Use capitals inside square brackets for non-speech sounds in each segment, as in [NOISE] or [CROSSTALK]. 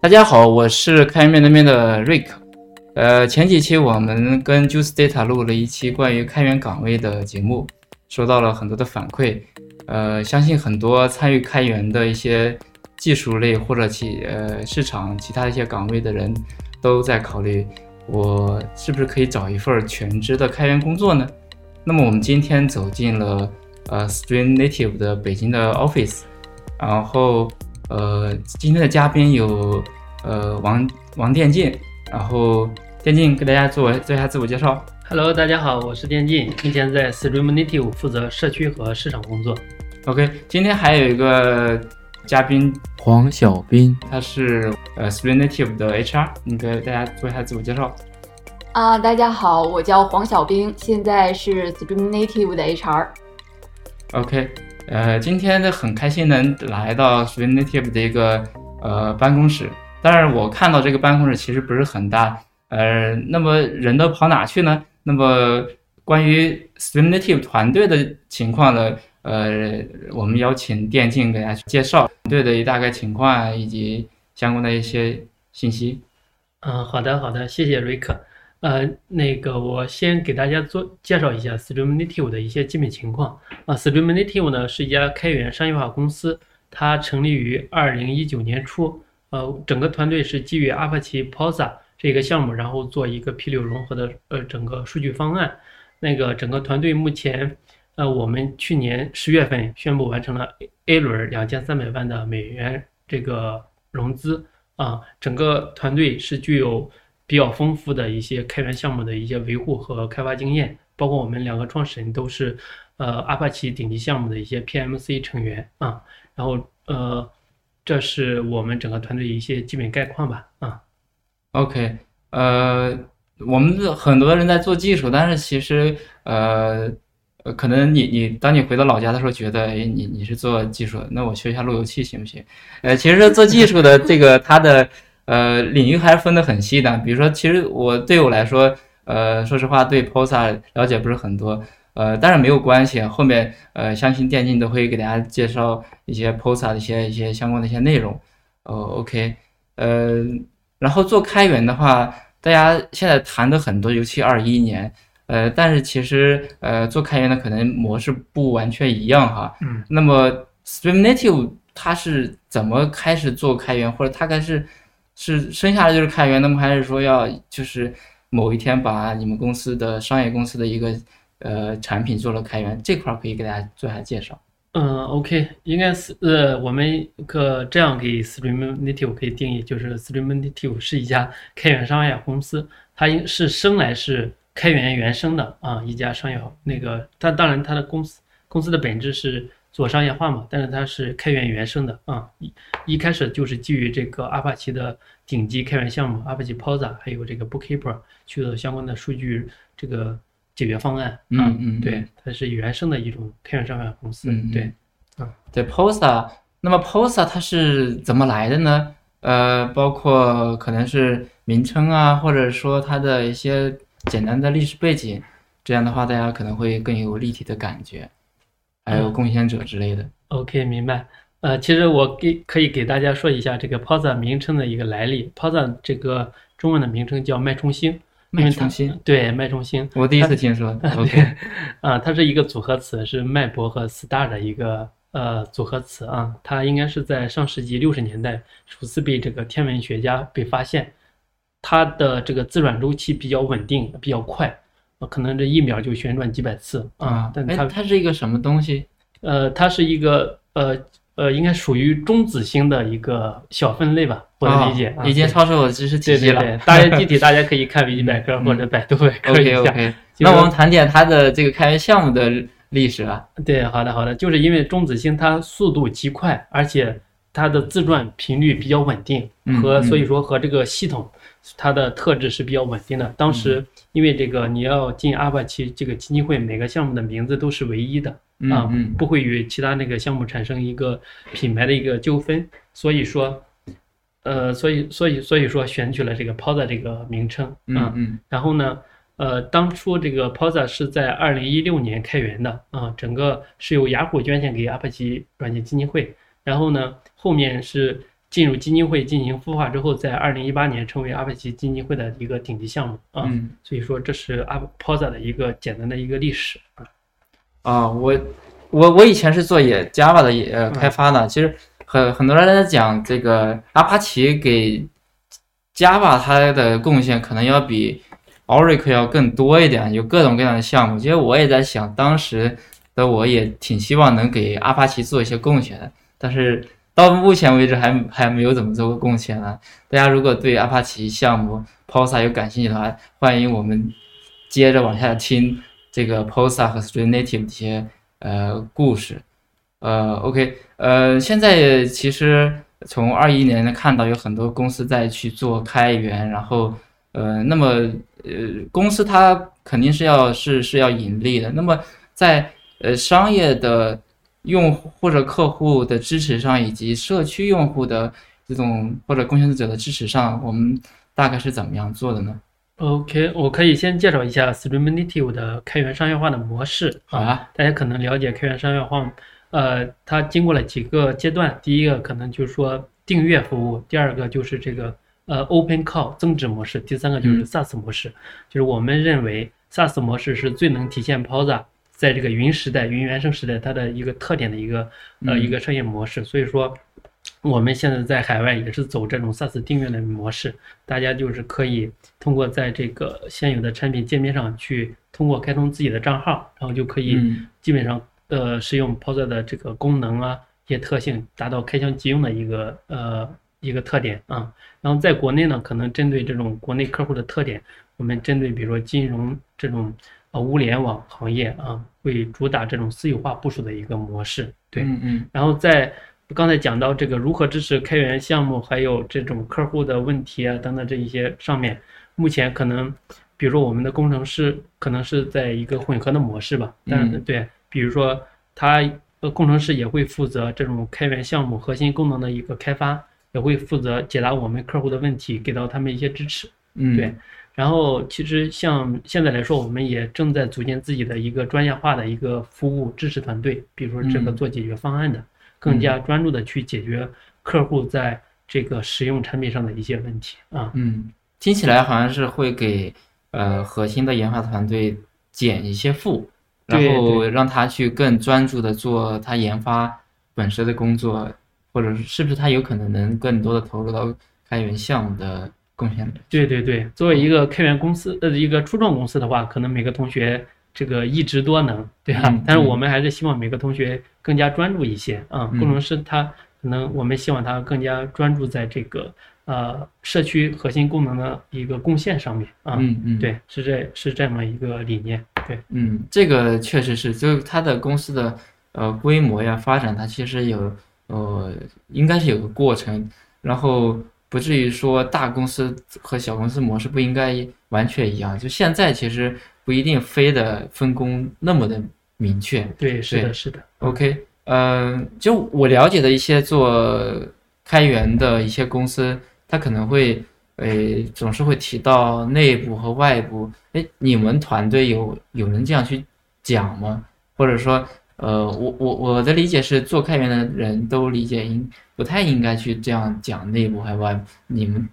大家好，我是开源面对面的瑞克。呃，前几期我们跟 Juice Data 录了一期关于开源岗位的节目，收到了很多的反馈。呃，相信很多参与开源的一些技术类或者其呃市场其他的一些岗位的人，都在考虑我是不是可以找一份全职的开源工作呢？那么我们今天走进了呃 Stream Native 的北京的 office，然后呃今天的嘉宾有呃王王电竞，然后电竞给大家做做一下自我介绍。Hello，大家好，我是电竞，目前在 Stream Native 负责社区和市场工作。OK，今天还有一个嘉宾，黄小斌，他是呃 Stream Native 的 HR，你给大家做一下自我介绍。啊，大家好，我叫黄小兵，现在是 Stream Native 的 HR。OK，呃，今天呢很开心能来到 Stream Native 的一个呃办公室，但是我看到这个办公室其实不是很大，呃，那么人都跑哪去呢？那么关于 Stream Native 团队的情况呢，呃，我们邀请电竞给大家介绍团队的一大概情况，以及相关的一些信息。嗯，好的，好的，谢谢瑞克。呃，那个我先给大家做介绍一下 Stream Native 的一些基本情况啊。Stream Native 呢是一家开源商业化公司，它成立于二零一九年初，呃，整个团队是基于阿帕奇 Posa 这个项目，然后做一个 P 六融合的呃整个数据方案。那个整个团队目前，呃，我们去年十月份宣布完成了 A 轮两千三百万的美元这个融资啊，整个团队是具有比较丰富的一些开源项目的一些维护和开发经验，包括我们两个创始人都是呃阿帕奇顶级项目的一些 PMC 成员啊，然后呃，这是我们整个团队一些基本概况吧啊。OK，呃，我们的很多人在做技术，但是其实呃，呃可能你你当你回到老家的时候，觉得哎，你你是做技术，那我学一下路由器行不行？呃，其实做技术的这个它的呃领域还是分得很细的。比如说，其实我对我来说，呃，说实话对 POSA 了解不是很多，呃，但是没有关系，后面呃，相信电竞都会给大家介绍一些 POSA 的一些一些相关的一些内容。哦，OK，呃。然后做开源的话，大家现在谈的很多，尤其二一年，呃，但是其实呃做开源的可能模式不完全一样哈。嗯。那么 Stream Native 它是怎么开始做开源，或者它开始是生下来就是开源，那么还是说要就是某一天把你们公司的商业公司的一个呃产品做了开源，这块儿可以给大家做下介绍。嗯，OK，应该是呃，我们可这样给 Stream Native 可以定义，就是 Stream Native 是一家开源商业公司，它应是生来是开源原生的啊，一家商业那个，它当然它的公司公司的本质是做商业化嘛，但是它是开源原生的啊，一一开始就是基于这个阿帕奇的顶级开源项目阿帕奇 Posa，还有这个 Bookkeeper 去做相关的数据这个。解决方案，啊嗯嗯，对，它是原生的一种开源商业公司，嗯，对，啊对 POSA，那么 POSA 它是怎么来的呢？呃，包括可能是名称啊，或者说它的一些简单的历史背景，这样的话大家可能会更有立体的感觉，还有贡献者之类的。OK，明白。呃，其实我给可以给大家说一下这个 POSA 名称的一个来历。POSA 这个中文的名称叫脉冲星。脉冲星，对，脉冲星，我第一次听说。[LAUGHS] OK，[LAUGHS] 啊，它是一个组合词，是脉搏和 star 的一个呃组合词啊。它应该是在上世纪六十年代首次被这个天文学家被发现，它的这个自转周期比较稳定，比较快，可能这一秒就旋转几百次啊。但它它是一个什么东西？呃，它是一个呃。呃，应该属于中子星的一个小分类吧，我的理解。已经超出我知识体系了。对对对，大家具体 [LAUGHS] 大家可以看维基百科或者百度百科一下。OK OK。那我们谈点它的这个开源项目的历史啊。对，好的好的，就是因为中子星它速度极快，而且它的自转频率比较稳定，和所以说和这个系统它的特质是比较稳定的。当时因为这个你要进阿帕奇这个基金会，每个项目的名字都是唯一的。啊，不会与其他那个项目产生一个品牌的一个纠纷，所以说，呃，所以所以所以说选取了这个 POSA 这个名称，啊嗯，然后呢，呃，当初这个 POSA 是在二零一六年开源的啊，整个是由雅虎捐献给阿帕奇软件基金会，然后呢，后面是进入基金会进行孵化之后，在二零一八年成为阿帕奇基金会的一个顶级项目啊。嗯所以说这是阿 Posa 的一个简单的一个历史啊。啊，我我我以前是做也 Java 的呃开发的，其实很很多人在讲这个阿帕奇给 Java 它的贡献可能要比 Oracle 要更多一点，有各种各样的项目。其实我也在想，当时的我也挺希望能给阿帕奇做一些贡献的，但是到目前为止还还没有怎么做过贡献呢。大家如果对阿帕奇项目 Posa 有感兴趣的话，欢迎我们接着往下听这个 Posa 和 Stream Native 的一些呃故事。呃，OK，呃，现在其实从二一年看到有很多公司在去做开源，然后呃，那么呃，公司它肯定是要是是要盈利的。那么在呃商业的用户或者客户的支持上，以及社区用户的这种或者贡献者的支持上，我们大概是怎么样做的呢？OK，我可以先介绍一下 Stream Native 的开源商业化的模式好啊，大家可能了解开源商业化，呃，它经过了几个阶段。第一个可能就是说订阅服务，第二个就是这个呃 Open Call 增值模式，第三个就是嗯 SaaS 模式。就是我们认为 SaaS 模式是最能体现 Posa 在这个云时代、云原生时代它的一个特点的一个呃嗯一个商业模式。所以说，我们现在在海外也是走这种 SaaS 订阅的模式，大家就是可以通过在这个现有的产品界面上去通过开通自己的账号，然后就可以嗯基本上呃使用 Posa 的这个功能啊一些特性，达到开箱即用的一个呃一个特点啊。然后在国内呢，可能针对这种国内客户的特点，我们针对比如说金融这种呃物联网行业啊，会主打这种私有化部署的一个模式。对，嗯嗯然后在刚才讲到这个如何支持开源项目，还有这种客户的问题啊等等这一些上面，目前可能，比如说我们的工程师可能是在一个混合的模式吧，但对，比如说他呃工程师也会负责这种开源项目核心功能的一个开发，也会负责解答我们客户的问题，给到他们一些支持。嗯，对，然后其实像现在来说，我们也正在组建自己的一个专业化的一个服务支持团队，比如说这个嗯。做解决方案的，更加专注的去解决客户在这个使用产品上的一些问题啊。嗯，听起来好像是会给呃核心的研发团队减一些负，然后让他去更专注的做他研发本身的工作，或者是是不是他有可能能更多的投入到开源项目的贡献里？对对对，作为一个开源公司呃一个初创公司的话，可能每个同学这个一职多能，对吧？但是我们还是希望每个同学更加专注一些啊。嗯工程师他可能我们希望他更加专注在这个呃社区核心功能的一个贡献上面啊。嗯嗯，，对，是这是这么一个理念。对，嗯，这个确实是，就是他的公司的呃规模呀发展，它其实有呃应该是有个过程，然后不至于说大公司和小公司模式不应该完全一样。就现在其实不一定非得分工那么的明确。对，是的，是的。OK，呃，就我了解的一些做开源的一些公司，它可能会，诶，总是会提到内部和外部。哎，你们团队有有人这样去讲吗？或者说，呃，我我我的理解是，做开源的人都理解应不太应该去这样讲内部还外部。你们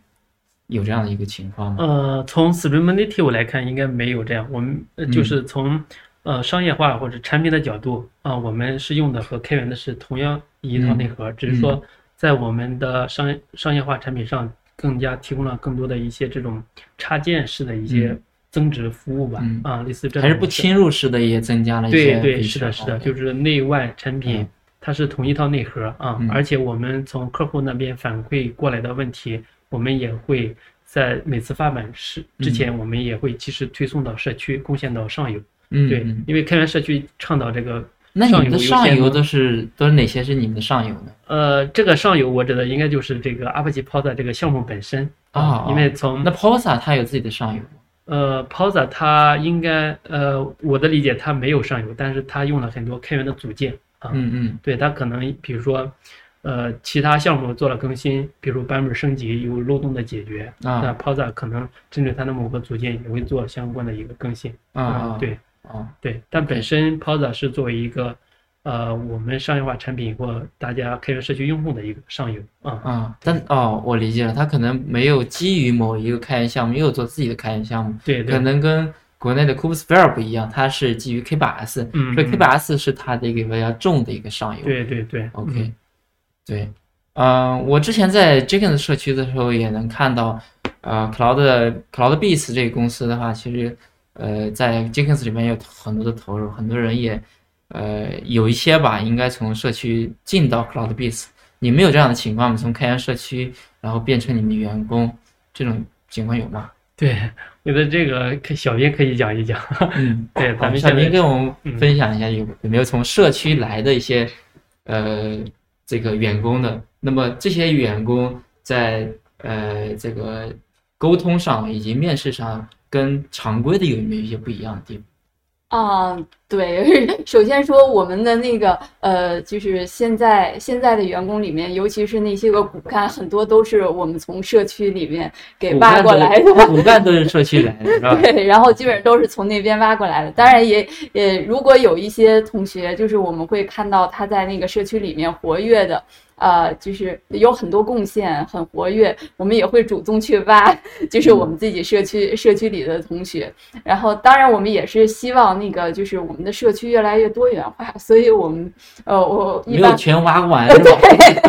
有这样的一个情况吗？呃，从 Stream Native 来看，应该没有这样。我们就是从呃商业化或者产品的角度啊、我们是用的和开源的是同样一套嗯内核，只是说在我们的商商业化产品上更加提供了更多的一些这种插件式的一些嗯增值服务吧，嗯啊，类似这还是不侵入式的也增加了一些对对，是的，是的，就是内外产品嗯它是同一套内核啊嗯，而且我们从客户那边反馈过来的问题，我们也会在每次发版是之前，我们也会及时推送到社区，贡献到上游。对嗯对，因为开源社区倡导这个，那你们的上游都是都是哪些是你们的上游呢？呃，这个上游我指的应该就是这个 Apache Posa 这个项目本身啊因为从那 Posa 它有自己的上游吗？呃，Posa 它应该呃，我的理解它没有上游，但是它用了很多开源的组件啊。嗯嗯对，它可能比如说，呃，其他项目做了更新，比如版本升级有漏洞的解决，啊那啊 Posa 可能针对它的某个组件也会做相关的一个更新。啊啊，对啊对，但本身 Posa 是作为一个呃我们商业化产品或大家开源社区用户的一个上游啊。啊，但哦，我理解了，他可能没有基于某一个开源项目，没有做自己的开源项目，对对可，能跟国内的 Kubesphere 不一样，它是基于 K8s，嗯，所以嗯 K8s 是它的一个比较重的一个上游。对对对 OK，、嗯对，嗯、我之前在 Jenkins 社区的时候也能看到，呃，Cloud CloudBees 这个公司的话，其实呃在 Jenkins 里面有很多的投入，很多人也呃有一些吧，应该从社区进到 CloudBees。你们有这样的情况吗？从开源社区然后变成你们的员工，这种情况有吗？对，[LAUGHS] 我觉得这个可小编可以讲一讲。嗯，[LAUGHS] 对，小咱们现在明跟我们嗯分享一下有有没有从社区来的一些呃这个员工的？那么这些员工在呃这个沟通上以及面试上跟常规的有没有一些不一样的地方？啊，对，[LAUGHS] 首先说我们的那个呃，就是现在现在的员工里面，尤其是那些个骨干，很多都是我们从社区里面给挖过来的。骨干都是社区来的，是吧？对，然后基本上都是从那边挖过来的。当然也也，如果有一些同学，就是我们会看到他在那个社区里面活跃的，呃，就是有很多贡献，很活跃，我们也会主动去挖，[LAUGHS] 就是我们自己社区社区里的同学。然后，当然我们也是希望那个就是我们的社区越来越多元化，所以我们呃，我没有全挖完是吧？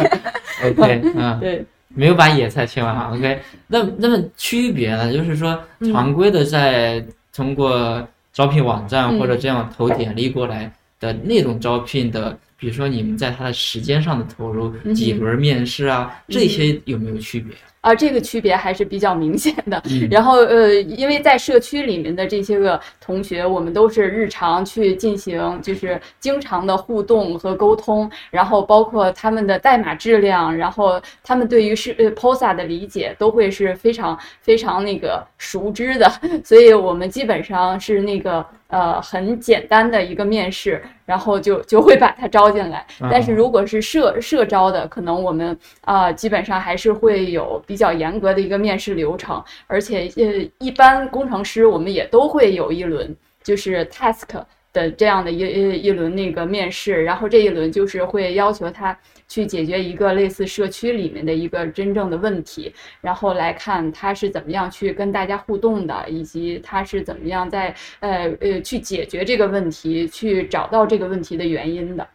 [LAUGHS] OK，嗯，对。[LAUGHS] 没有把野菜切完好，OK。那那么区别呢？就是说，嗯常规的在通过招聘网站嗯或者这样投简历过来的那种招聘的，比如说你们在它的时间上的投入，嗯几轮面试啊，这些有没有区别？啊，这个区别还是比较明显的。嗯然后呃，因为在社区里面的这些个同学，我们都是日常去进行，就是经常的互动和沟通，然后包括他们的代码质量，然后他们对于是呃 POSA 的理解都会是非常非常那个熟知的，[LAUGHS] 所以我们基本上是那个呃很简单的一个面试，然后就就会把他招进来。但是啊如果是社社招的，可能我们啊、基本上还是会有比较严格的一个面试流程，而且呃，一般工程师我们也都会有一轮就是 task 的这样的一一一轮那个面试，然后这一轮就是会要求他去解决一个类似社区里面的一个真正的问题，然后来看他是怎么样去跟大家互动的，以及他是怎么样在呃呃去解决这个问题，去找到这个问题的原因的。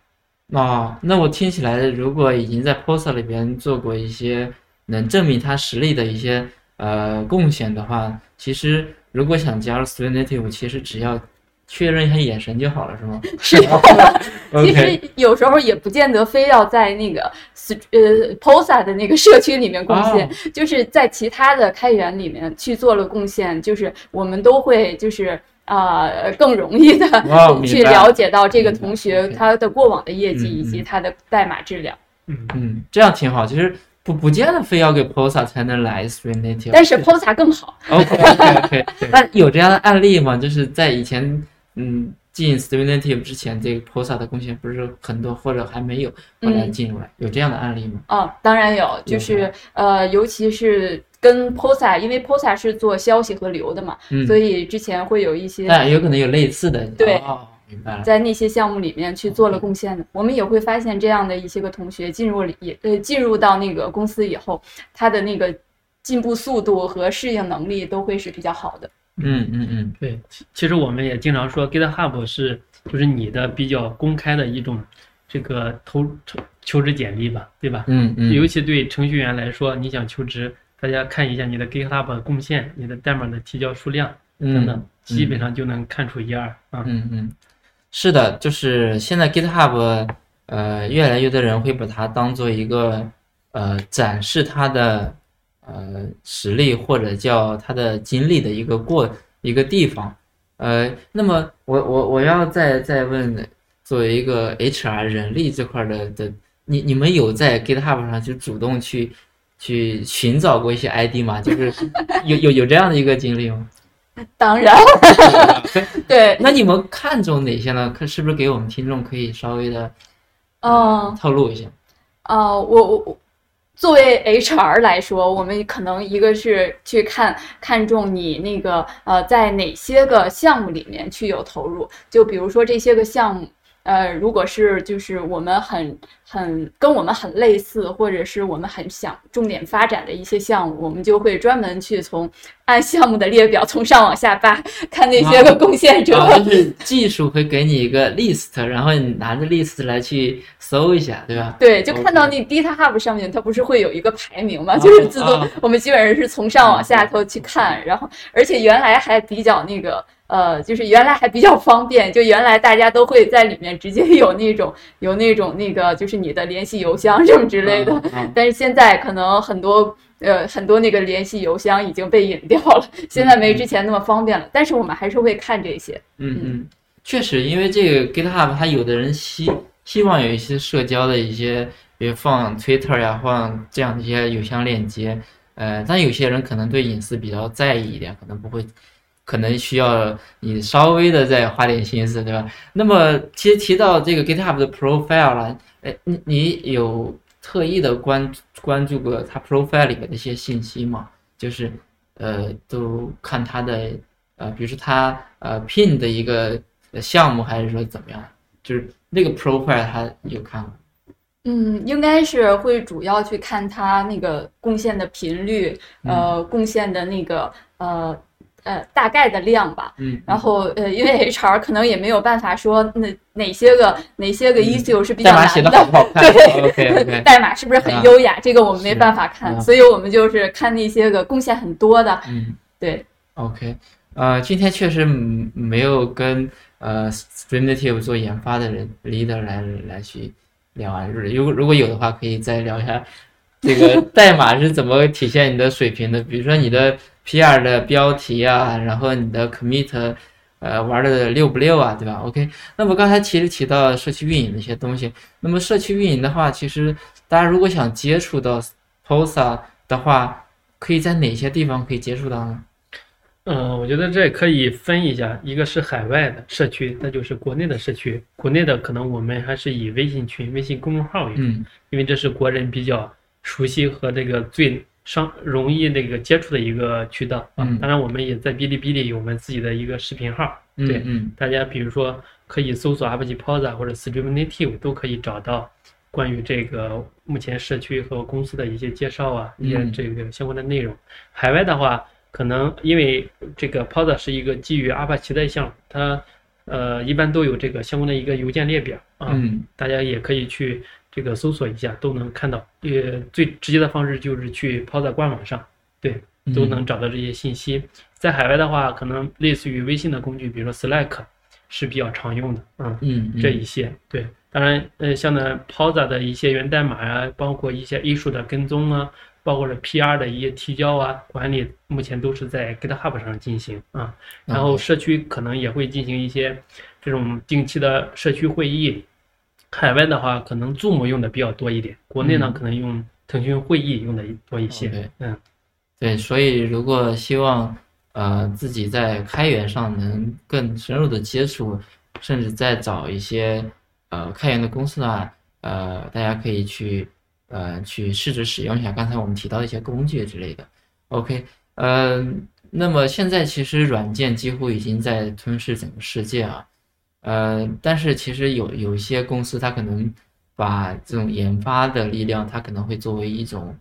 哦，那我听起来，如果已经在 POSA 里边做过一些能证明他实力的一些呃贡献的话，其实如果想加入 Student Native，其实只要确认一下眼神就好了，是吗？[LAUGHS] 是的，其实有时候也不见得非要在那个呃 POSA 的那个社区里面贡献，哦就是在其他的开源里面去做了贡献，就是我们都会就是。啊、更容易的去了解到这个同学他的过往的业绩嗯以及嗯他的代码质量。嗯，嗯，这样挺好。其实不不见得非要给 POSA 才能来 String Native，但是 POSA 更好，OK OK OK，那有这样的案例吗？就是在以前嗯进 Native 之前，这个 POSA 的贡献不是很多，或者还没有后来嗯进入来，有这样的案例吗？啊，当然有，就是呃，尤其是跟 POSA，因为 POSA 是做消息和流的嘛，嗯，所以之前会有一些但有可能有类似的。对哦，明白了。在那些项目里面去做了贡献的，我们也会发现这样的一些个同学进入了也呃进入到那个公司以后，他的那个进步速度和适应能力都会是比较好的。嗯嗯嗯，对，其其实我们也经常说 GitHub 是就是你的比较公开的一种这个投求求职简历吧，对吧？嗯嗯，尤其对程序员来说，你想求职，大家看一下你的 GitHub 的贡献、你的代码的提交数量等等，基本上就能看出一二啊。嗯嗯，是的，就是现在 GitHub，呃，越来越多人会把它当做一个呃展示它的呃实力或者叫他的经历的一个过一个地方。呃，那么我我我要再再问，作为一个 HR 人力这块儿的的，你你们有在 GitHub 上去主动去去寻找过一些 ID 吗？就是 [LAUGHS] 有有有这样的一个经历吗？[LAUGHS] 当然，[LAUGHS] 对，那你们看中哪些呢？可是不是给我们听众可以稍微的嗯透露一下？呃，我我我作为 HR 来说，我们可能一个是去看看重你那个呃，在哪些个项目里面去有投入，就比如说这些个项目。呃，如果是就是我们很很跟我们很类似，或者是我们很想重点发展的一些项目，我们就会专门去从按项目的列表从上往下扒，看那些个贡献者。啊，就 [LAUGHS] 是技术会给你一个 list，然后你拿着 list 来去搜一下，对吧？对，就看到那 Data Hub 上面，它不是会有一个排名吗？就是自动，我们基本上是从上往下头去看，然后而且原来还比较那个。呃，就是原来还比较方便，就原来大家都会在里面直接有那种有那种那个，就是你的联系邮箱什么之类的。但是现在可能很多呃很多那个联系邮箱已经被隐掉了，现在没之前那么方便了。但是我们还是会看这些。嗯嗯，确实，因为这个 GitHub 它有的人希希望有一些社交的一些，比如放 Twitter 呀，放这样的一些邮箱链接。呃，但有些人可能对隐私比较在意一点，可能不会。可能需要你稍微的再花点心思，对吧？那么其实提到这个 GitHub 的 profile 了，哎，你你有特意的关关注过它 profile 里面的一些信息吗？就是呃，都看它的呃，比如说它呃 pin 的一个项目，还是说怎么样？就是那个 profile 它有看吗？嗯，应该是会主要去看它那个贡献的频率，呃，贡献的那个呃。呃，大概的量吧，嗯，然后呃，因为 HR 可能也没有办法说哪哪些个哪些个 issue 是比较难的，[LAUGHS] 对，[LAUGHS] 代码是不是很优雅，这个我们没办法看，所以我们就是看那些个贡献很多的，嗯，对，OK，呃，今天确实没有跟呃 Stream Native 做研发的人 leader 来来去聊啊，如果如果有的话，可以再聊一下这个 [LAUGHS] 代码是怎么体现你的水平的，比如说你的。P.R. 的标题啊，然后你的 commit，呃，玩的溜不溜啊，对吧？OK，那么刚才其实提到社区运营的一些东西，那么社区运营的话，其实大家如果想接触到 Posa 的话，可以在哪些地方可以接触到呢？嗯，我觉得这也可以分一下，一个是海外的社区，那就是国内的社区。国内的可能我们还是以微信群、微信公众号为主，因为这是国人比较熟悉和这个最。上容易那个接触的一个渠道啊，当然我们也在哔哩哔哩有我们自己的一个视频号，对，大家比如说可以搜索 Apache Posa 或者 Stream Native 都可以找到关于这个目前社区和公司的一些介绍啊，一些这个相关的内容。海外的话，可能因为这个 Posa 是一个基于 Apache 的项目，它呃一般都有这个相关的一个邮件列表啊，大家也可以去。这个搜索一下都能看到，呃，最直接的方式就是去抛在官网上，对，都能找到这些信息。在海外的话，可能类似于微信的工具，比如说 Slack 是比较常用的，嗯嗯，这一些，对，当然，呃，像呢 Posa 的一些源代码啊，包括一些艺术的跟踪啊，包括了 PR 的一些提交啊，管理，目前都是在 GitHub 上进行啊。然后社区可能也会进行一些这种定期的社区会议。海外的话，可能 Zoom 用的比较多一点，国内呢可能用腾讯会议用的多一些。对，嗯，对，所以如果希望呃自己在开源上能更深入的接触，甚至再找一些呃开源的公司的话，呃，大家可以去呃去试着使用一下刚才我们提到的一些工具之类的。OK，呃，那么现在其实软件几乎已经在吞噬整个世界啊。呃，但是其实有有一些公司，它可能把这种研发的力量，它可能会作为一种，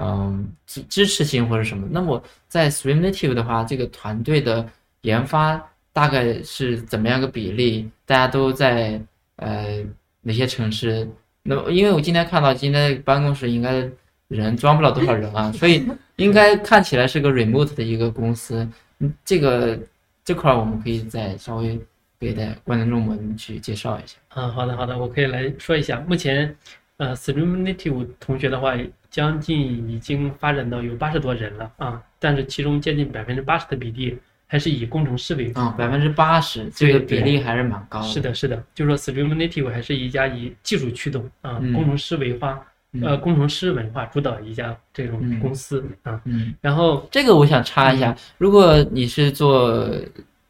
嗯，支支持性或者什么。那么在 Stream Native 的话，这个团队的研发大概是怎么样个比例？大家都在呃哪些城市？那么因为我今天看到今天办公室应该人装不了多少人啊，所以 [LAUGHS] 应该看起来是个 remote 的一个公司。嗯，这个这块我们可以再稍微。给大观众们去介绍一下。嗯，好的，好的，我可以来说一下。目前，呃，Stream Native 同学的话，将近已经发展到有八十多人了啊。但是其中接近百分之八十的比例还是以工程师为主。啊，百分之八十，这个比例还是蛮高的。是的，是的，就是说 Stream Native 还是一家以技术驱动啊，工程师为化，呃，工程师文化主导一家这种公司啊。嗯。然后这个我想插一下，如果你是做。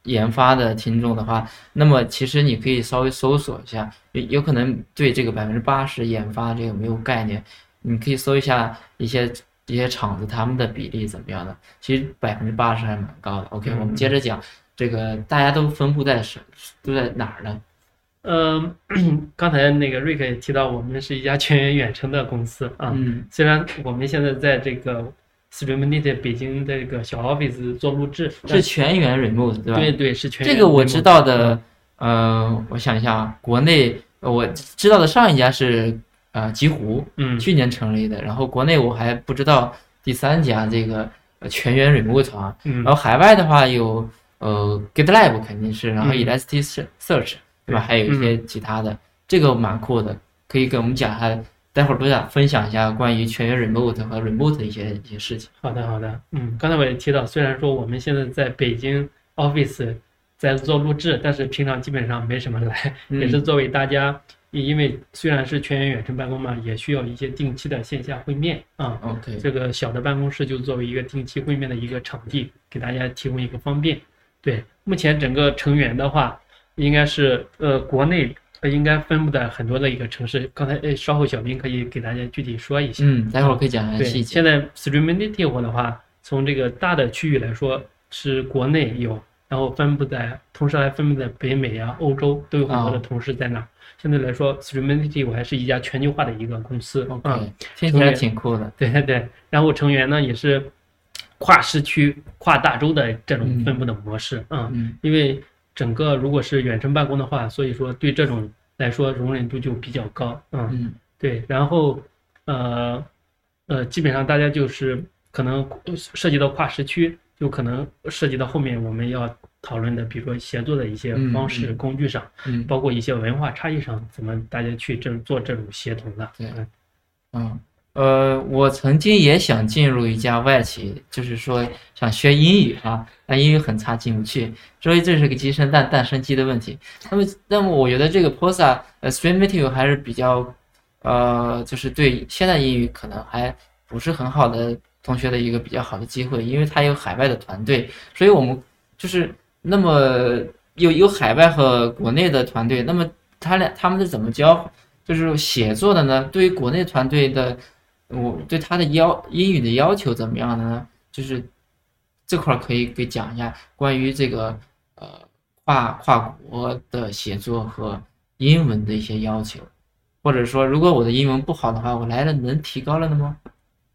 研发的听众的话，那么其实你可以稍微搜索一下，有有可能对这个百分之八十研发这个没有概念，你可以搜一下一些一些厂子他们的比例怎么样的，其实百分之八十还蛮高的。OK，我们接着讲这个大家都分布在是都在哪儿呢？嗯，[COUGHS] 刚才那个瑞克也提到，我们是一家全员远程的公司啊。嗯虽然我们现在在这个 Streamlit 北京的这个小 office 做录制，是全员 remote 对吧？对对是全员这个我知道的，呃，我想一下啊，国内呃我知道的上一家是呃极狐，嗯去年成立的，然后国内我还不知道第三家这个呃全员 remote 啊，嗯然后海外的话有呃 GitLab 肯定是，然后嗯 Elasticsearch 对吧？还有一些其他的，这个蛮酷的，可以给我们讲一下，待会儿都想分享一下关于全员 remote 和 remote 的一些一些事情。好的，好的，嗯，刚才我也提到，虽然说我们现在在北京 office 在做录制，但是平常基本上没什么来，嗯也是作为大家，因为虽然是全员远程办公嘛，也需要一些定期的线下会面啊。OK，这个小的办公室就作为一个定期会面的一个场地，给大家提供一个方便。对，目前整个成员的话，应该是呃国内呃应该分布在很多的一个城市。刚才呃稍后小兵可以给大家具体说一下。嗯，待会儿可以讲一下对，细节。现在 Streamnative 的话，从这个大的区域来说，是国内有，然后分布在，同时还分布在北美啊、欧洲都有很多的哦同事在那儿。相对来说，Streamnative 还是一家全球化的一个公司。嗯，听起来挺酷的。对对对。然后成员呢也是跨时区、跨大洲的这种嗯分布的模式。嗯，嗯因为整个如果是远程办公的话，所以说对这种来说容忍度就比较高。嗯。嗯对，然后呃呃，基本上大家就是可能涉及到跨时区，就可能涉及到后面我们要讨论的，比如说协作的一些嗯方式、嗯工具上，嗯包括一些文化差异上，怎么大家去这做这种协同的。对嗯嗯，呃，我曾经也想进入一家外企，就是说想学英语啊，但英语很差，进不去，所以这是个鸡生蛋，蛋生鸡的问题。那么，那么我觉得这个 POSA 呃 Streamnative 还是比较，呃，就是对现代英语可能还不是很好的同学的一个比较好的机会，因为它有海外的团队，所以我们就是那么有有海外和国内的团队，那么他俩他们是怎么教？就是写作的呢？对于国内团队的，我对他的要英语的要求怎么样的呢？就是这块可以给讲一下关于这个呃跨跨国的写作和英文的一些要求，或者说如果我的英文不好的话，我来了能提高了的吗？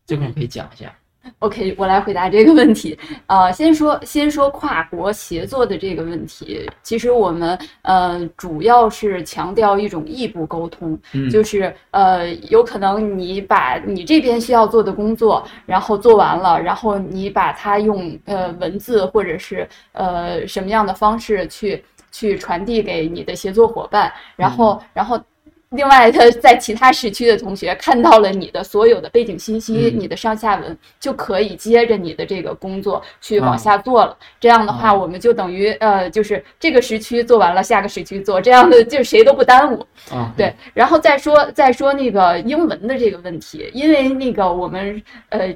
这块可以讲一下。[LAUGHS] OK，我来回答这个问题。呃，先说先说跨国协作的这个问题。其实我们呃主要是强调一种异步沟通，嗯，就是呃有可能你把你这边需要做的工作，然后做完了，然后你把它用呃文字或者是呃什么样的方式去去传递给你的协作伙伴，然后然后。另外的，在其他时区的同学看到了你的所有的背景信息，嗯你的上下文就可以接着你的这个工作去往啊下做了。这样的话，啊我们就等于呃，就是这个时区做完了，下个时区做，这样的就谁都不耽误。啊，对，然后再说再说那个英文的这个问题，因为那个我们呃，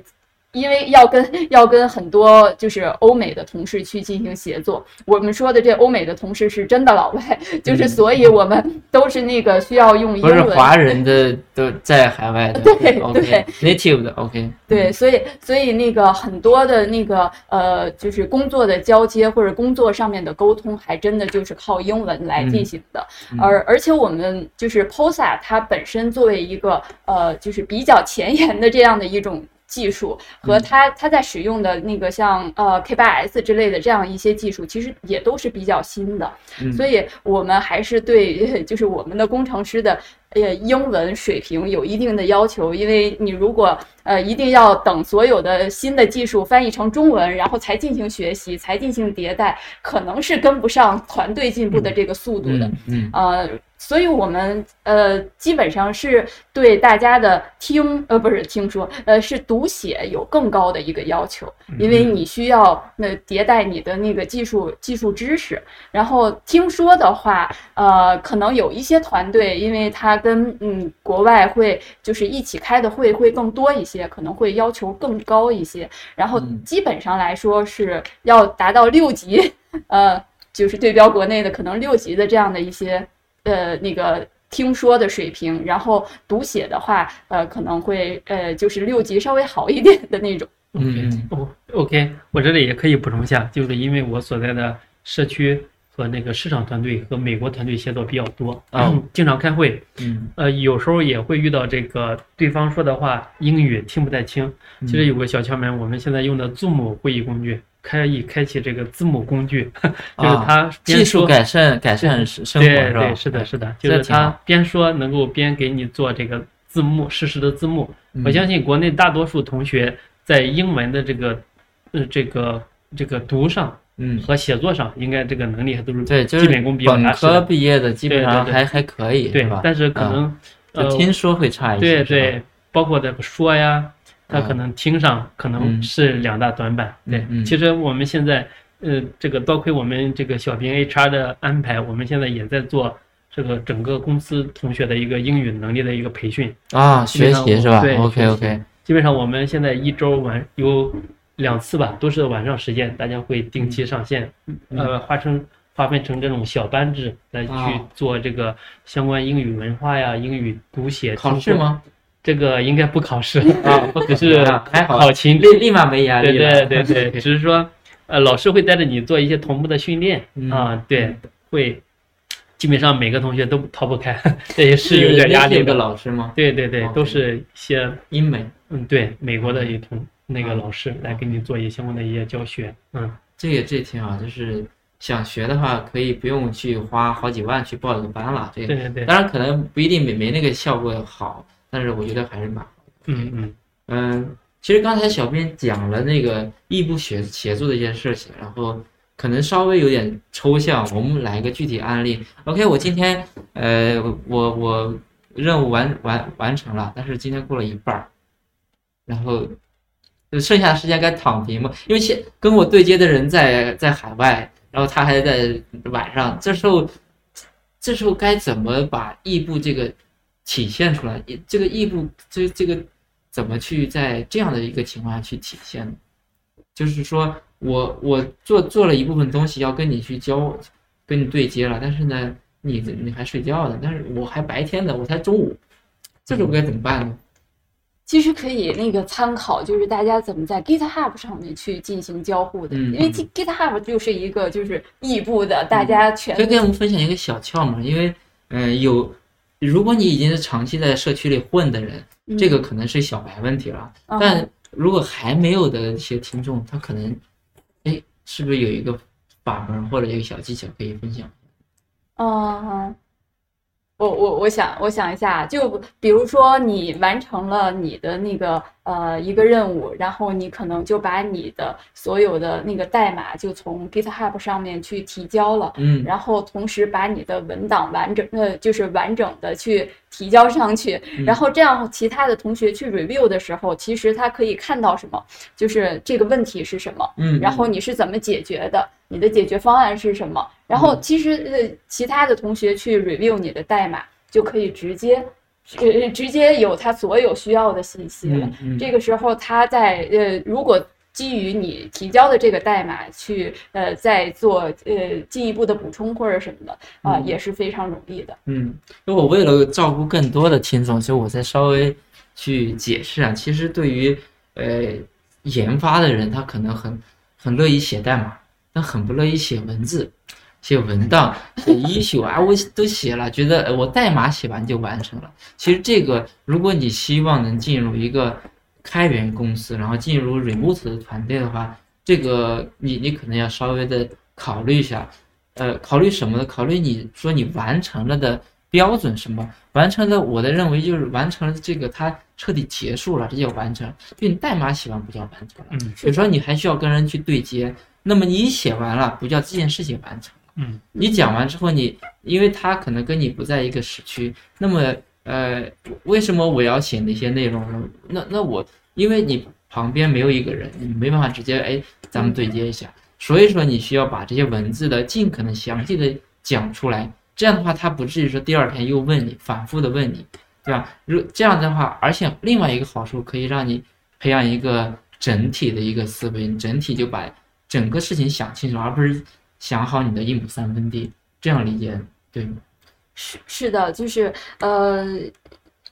因为要跟 [LAUGHS] 要跟很多就是欧美的同事去进行协作，我们说的这欧美的同事是真的老外，[LAUGHS] 就是嗯所以我们都是那个需要用英不是文。华人的都在海外的，[LAUGHS] 对对 native 的，OK，对，所以所以那个很多的那个呃，就是工作的交接或者工作上面的沟通，还真的就是靠英文来进行的。嗯而而且我们就是 POSA 它本身作为一个呃，就是比较前沿的这样的一种。技术和嗯。它它在使用的那个像呃 K8S 之类的这样一些技术，其实也都是比较新的，嗯。所以我们还是对 [LAUGHS] 就是我们的工程师的呃英文水平有一定的要求，因为你如果呃一定要等所有的新的技术翻译成中文，然后才进行学习，才进行迭代，可能是跟不上团队进步的这个速度的。嗯嗯。呃，所以我们呃基本上是对大家的听呃不是听说呃是读写有更高的一个要求，因为你需要那迭代你的那个技术技术知识。然后听说的话，呃，可能有一些团队，因为他跟嗯国外会就是一起开的会会更多一些，可能会要求更高一些。然后嗯基本上来说是要达到六级，呃，就是对标国内的可能六级的这样的一些呃那个听说的水平，然后读写的话，呃，可能会呃就是六级稍微好一点的那种。嗯 OK，哦，OK，我这里也可以补充一下，就是因为我所在的社区和那个市场团队和美国团队协作比较多，哦经常开会，嗯呃，有时候也会遇到这个对方说的话英语听不太清。嗯其实有个小窍门，我们现在用的 Zoom 会议工具，可以开启这个字母工具，[LAUGHS] 就是它啊技。术改善改善生生活是吧？对对，是的，是的，就是它边说能够边给你做这个字幕，实时的字幕。我嗯相信国内大多数同学在英文的这个，呃，这个这个读上嗯，和写作上，应该这个能力还都是对，就是基本功比较本扎实的。科毕业的基本上对对对还还可以，对吧？，对但是可能，呃，听说会差一些，对对，包括这个说呀，他啊可能听上可能嗯是两大短板。对其实我们现在，呃，这个多亏我们这个小兵 HR 的安排，我们现在也在做这个整个公司同学的一个英语能力的一个培训。啊，学习是吧对？OK OK，基本上我们现在一周晚有两次吧，都是晚上时间，大家会定期上线，嗯呃，划成划分成这种小班制来去啊做这个相关英语文化呀、英语读写。考试？吗？这个应该不考试，[LAUGHS] 啊，不 [LAUGHS] 只是还好，考勤。立立马没压力了，对对对，[LAUGHS] 只是说，呃，老师会带着你做一些同步的训练。嗯。啊，对，会，基本上每个同学都逃不开，这也是有点压力的。的。老师吗？对对对，都是一些英美，嗯，对，美国的一同那个老师来给你做一些相关的一些教学，嗯，这也这挺好，就是想学的话，可以不用去花好几万去报一个班了。这个对对对，当然可能不一定没没那个效果好，但是我觉得还是蛮好的。嗯嗯嗯，其实刚才小编讲了那个异步协协作的一些事情，然后可能稍微有点抽象，我们来个具体案例。OK，我今天呃，我我任务完完完成了，但是今天过了一半儿，然后就剩下的时间该躺平嘛，因为现跟我对接的人在在海外，然后他还在晚上，这时候这时候该怎么把异步这个体现出来？这个异步这这个怎么去在这样的一个情况下去体现呢？就是说我我做做了一部分东西要跟你去交，跟你对接了，但是呢，你你还睡觉呢，但是我还白天的，我才中午，这种该怎么办呢？其实可以那个参考，就是大家怎么在 GitHub 上面去进行交互的，嗯因为 Git- GitHub 就是一个就是异步的，大家全可以给我们分享一个小窍门，因为嗯、呃有，如果你已经是长期在社区里混的人，嗯这个可能是小白问题了。嗯但如果还没有的一些听众，他可能，哎，是不是有一个法门或者一个小技巧可以分享？哦，嗯我我我想我想一下，就比如说你完成了你的那个呃一个任务，然后你可能就把你的所有的那个代码就从 GitHub 上面去提交了。嗯然后同时把你的文档完整呃，就是完整的去提交上去，嗯。然后这样其他的同学去 review 的时候，其实他可以看到什么，就是这个问题是什么，嗯，然后你是怎么解决的，你的解决方案是什么，然后嗯。其实呃其他的同学去 review 你的代码，就可以直接呃直接有他所有需要的信息了。这个时候他在呃，如果基于你提交的这个代码去呃再做呃进一步的补充或者什么的啊、嗯也是非常容易的。嗯，因为我为了照顾更多的听众，所以我才稍微去解释啊。其实对于呃研发的人，他可能很很乐意写代码，但很不乐意写文字、写文档、写 issue 啊，我都写了，觉得呃我代码写完就完成了。其实这个，如果你希望能进入一个开源公司，然后进入 remote 的团队的话，这个你你可能要稍微的考虑一下。呃，考虑什么呢？考虑你说你完成了的标准什么？完成了，我的认为就是完成了这个，它彻底结束了，这叫完成。就你代码写完不叫完成了。嗯比如说你还需要跟人去对接，那么你写完了，不叫这件事情完成。嗯你讲完之后你，因为他可能跟你不在一个时区，那么呃，为什么我要写那些内容呢？那那我因为你旁边没有一个人，你没办法直接哎，咱们对接一下，所以说你需要把这些文字的尽可能详细的讲出来，这样的话他不至于说第二天又问你，反复的问你，对吧？如这样的话，而且另外一个好处可以让你培养一个整体的一个思维，你整体就把整个事情想清楚，而不是想好你的一亩三分地，这样理解对吗？是是的，就是呃，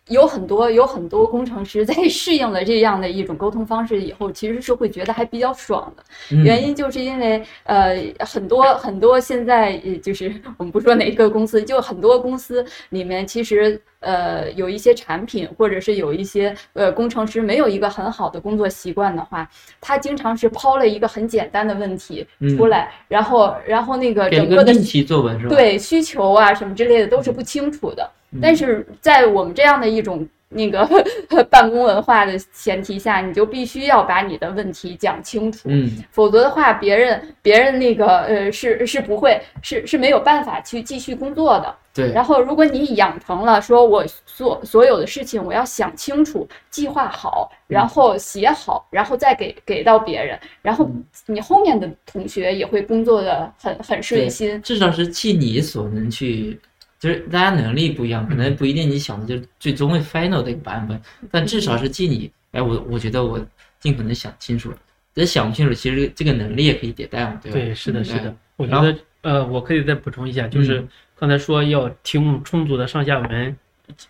有很多有很多工程师 [LAUGHS] 在适应了这样的一种沟通方式以后，其实是会觉得还比较爽的。嗯原因就是因为呃很多很多现在呃就是我们不说哪个公司，就很多公司里面其实呃有一些产品或者是有一些呃工程师没有一个很好的工作习惯的话，他经常是抛了一个很简单的问题出来，然后然后那个整个的个作文是吧？，对需求啊什么之类的都是不清楚的。嗯但是在我们这样的一种那个 [LAUGHS] 办公文化的前提下，你就必须要把你的问题讲清楚，嗯，否则的话，别人别人那个呃是是不会是是没有办法去继续工作的。对，然后，如果你养成了说我所所有的事情我要想清楚、计划好，然后写好，然后再给给到别人，然后嗯你后面的同学也会工作的很很顺心。至少是尽你所能去，就是大家能力不一样，可能不一定你想的就是最终的 final 的一个版本，但至少是尽你，哎，我我觉得我尽可能想清楚了，这想不清楚，其实这个能力也可以迭代嘛，对吧？对，是的，嗯是的。我觉得，呃，我可以再补充一下，就是嗯刚才说要提供充足的上下文，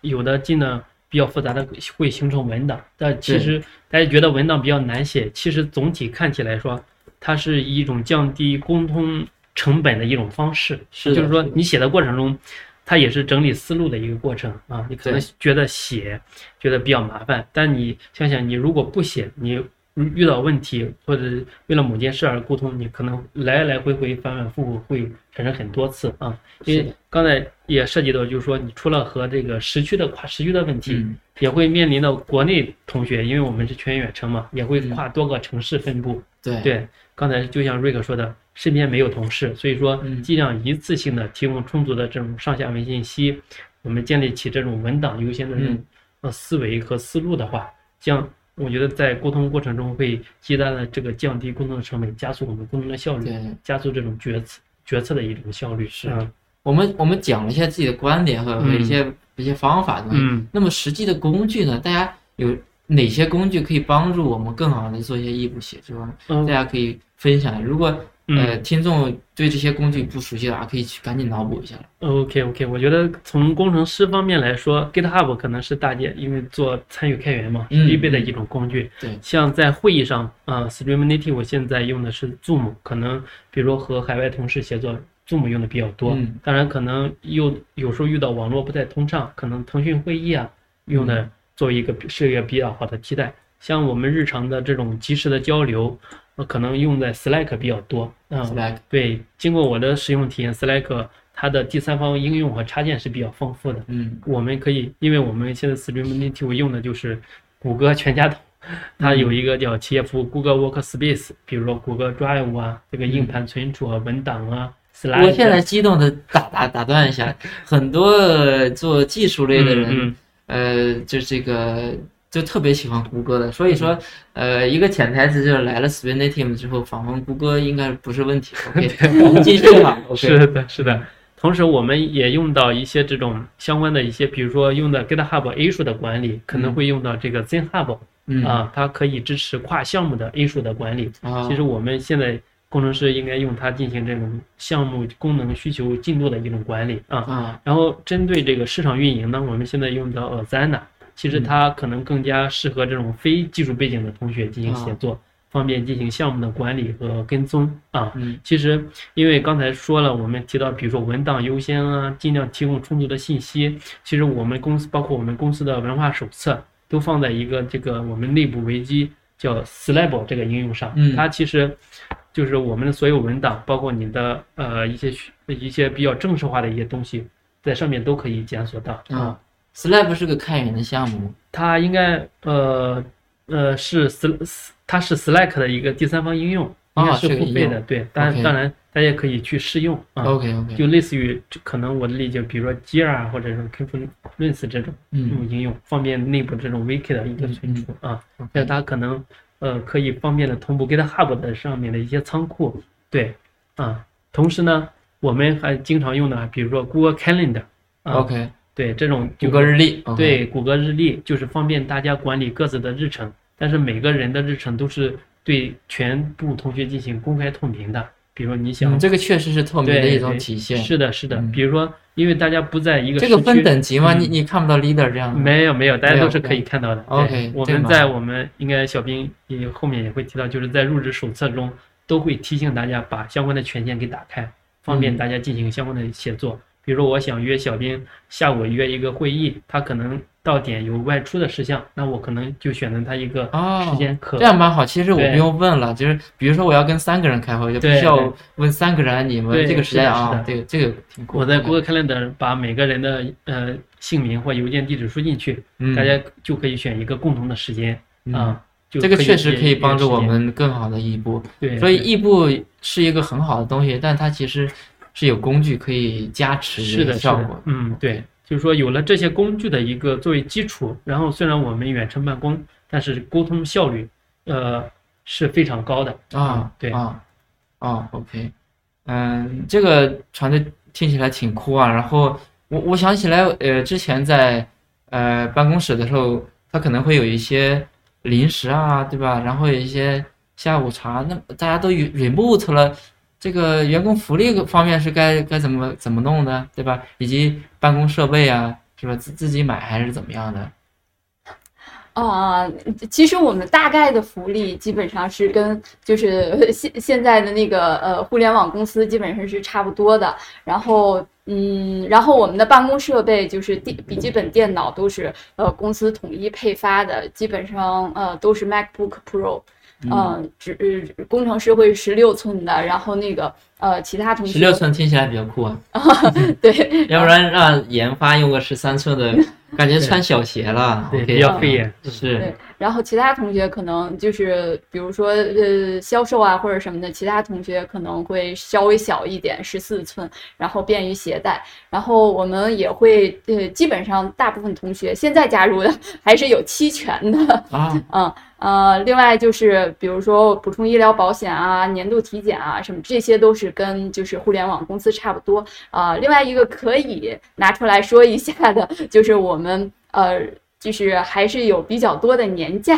有的进的比较复杂的会形成文档，但其实大家觉得文档比较难写，其实总体看起来说，它是一种降低沟通成本的一种方式，是就是说你写的过程中。它也是整理思路的一个过程啊，你可能觉得写觉得比较麻烦，但你想想，你如果不写，你遇到问题或者为了某件事而沟通，你可能来来回回、反反复复会产生很多次啊。因为刚才也涉及到，就是说你除了和这个时区的跨时区的问题，嗯也会面临到国内同学，因为我们是全员远程嘛，也会嗯。跨多个城市分布。对。对，刚才就像瑞克说的，身边没有同事，所以说嗯。尽量一次性的提供充足的这种上下文信息，我们建立起这种文档优先的这种嗯。呃思维和思路的话，这样我觉得在沟通过程中会极大的这个降低沟通的成本，加速我们沟通的效率，加速这种决策决策的一种效率。是嗯。我们我们讲了一下自己的观点和和嗯一些、一些方法的。嗯那么实际的工具呢？大家有哪些工具可以帮助我们更好的做一些异步写作呢？嗯大家可以分享。如果呃嗯听众对这些工具不熟悉的话，可以去赶紧脑补一下。OK OK，我觉得从工程师方面来说，GitHub 可能是大家因为做参与开源嘛，嗯必备的一种工具。对像在会议上，啊、s t r e a m Native 我现在用的是 Zoom，可能比如和海外同事协作，Zoom 用的比较多。嗯当然，可能又有时候遇到网络不太通畅，可能腾讯会议啊用嗯的作为一个是一个比较好的替代。像我们日常的这种及时的交流，呃可能用在 Slack 比较多。嗯 Slack 对，经过我的使用体验，Slack 它的第三方应用和插件是比较丰富的。嗯我们可以，因为我们现在 Stream Native 用的就是谷歌全家桶，它有一个叫企业服务 Google Workspace，比如说谷歌 Drive 啊，这个硬盘存储啊、文档啊。我现在激动的打打打断一下，很多呃做技术类的人，嗯呃，就这个就特别喜欢谷歌的，所以说，呃，一个潜台词就是来了 Spring Native 之后，访问谷歌应该不是问题。[LAUGHS] OK，我们继续吧。嗯，OK，是的，是的。同时，我们也用到一些这种相关的一些，比如说用的 GitHub A 数的管理，可能会用到这个 ZenHub 嗯啊，它可以支持跨项目的 A 数的管理。啊，其实我们现在工程师应该用它进行这种项目功能需求进度的一种管理啊。啊，然后针对这个市场运营呢，我们现在用的 Asana，其实它可能更加适合这种非技术背景的同学进行协作，方便进行项目的管理和跟踪啊。嗯其实因为刚才说了，我们提到比如说文档优先啊，尽量提供充足的信息。其实我们公司包括我们公司的文化手册都放在一个这个我们内部维基叫 Slable 这个应用上，嗯它其实就是我们的所有文档，包括你的呃一些需一些比较正式化的一些东西，在上面都可以检索到啊。Slab 是个开源的项目，它应该呃呃是 S 它是 Slack 的一个第三方应用，应该哦是付费的，对，当然当然大家可以去试用啊。OK OK，就类似于就可能我的理解，比如说 Jira 或者是 Confluence 这种这嗯种应用，方便内部这种 Wiki 的一个存储啊。那 OK，它可能呃可以方便的同步 GitHub 的上面的一些仓库，对啊。同时呢，我们还经常用的，比如说 Google Calendar 啊 OK，对这种谷歌日历，对谷歌日历就是方便大家管理各自的日程，但是每个人的日程都是对全部同学进行公开透明的。比如说你想嗯，这个确实是透明的一种体现。是的，是的。嗯比如说因为大家不在一个这个分等级吗？嗯你你看不到 leader 这样的？没有没有，大家都是可以看到的。OK，我们在我们应该小兵也后面也会提到，就是在入职手册中都会提醒大家把相关的权限给打开，方便嗯大家进行相关的写作。比如我想约小兵下午约一个会议，他可能到点有外出的事项，那我可能就选择他一个哦时间可这样蛮好，其实我对不用问了，就是比如说我要跟三个人开会，就必对须要问三个人，你们这个时间啊是的是的，这个这个挺酷。我在 Google Calendar 把每个人的呃姓名或邮件地址输进去，嗯大家就可以选一个共同的时间嗯啊。就这个确实可以帮助我。们更好的异步，对，所以异步是一个很好的东西，但它其实是有工具可以加持是的，效果，。嗯，对，就是说有了这些工具的一个作为基础，然后虽然我们远程办公，但是沟通效率，呃，是非常高的啊嗯，对，啊，啊，OK，嗯，这个团队听起来挺酷啊。然后我我想起来，呃，之前在呃办公室的时候，他可能会有一些零食啊，对吧？然后有一些下午茶，那大家都 remote 了，这个员工福利方面是该该怎么怎么弄的，对吧？以及办公设备啊，是吧？自自己买还是怎么样的？啊，其实我们大概的福利基本上是跟就是现现在的那个呃互联网公司基本上是差不多的。然后嗯，然后我们的办公设备就是电笔记本电脑都是呃公司统一配发的，基本上呃都是 MacBook Pro。嗯，只工程师会十六寸的，然后那个呃其他同学十六寸听起来比较酷啊。[LAUGHS] 对，[LAUGHS] 要不然让研发用个十三寸的，[LAUGHS] 感觉穿小鞋了。对比较费眼。是对，然后其他同学可能就是，比如说呃销售啊或者什么的，其他同学可能会稍微小一点，十四寸，然后便于携带。然后我们也会呃，基本上大部分同学现在加入的还是有期权的，啊，嗯呃，另外就是比如说补充医疗保险啊、年度体检啊什么，这些都是跟就是互联网公司差不多啊、另外一个可以拿出来说一下的，就是我们呃。就是还是有比较多的年假，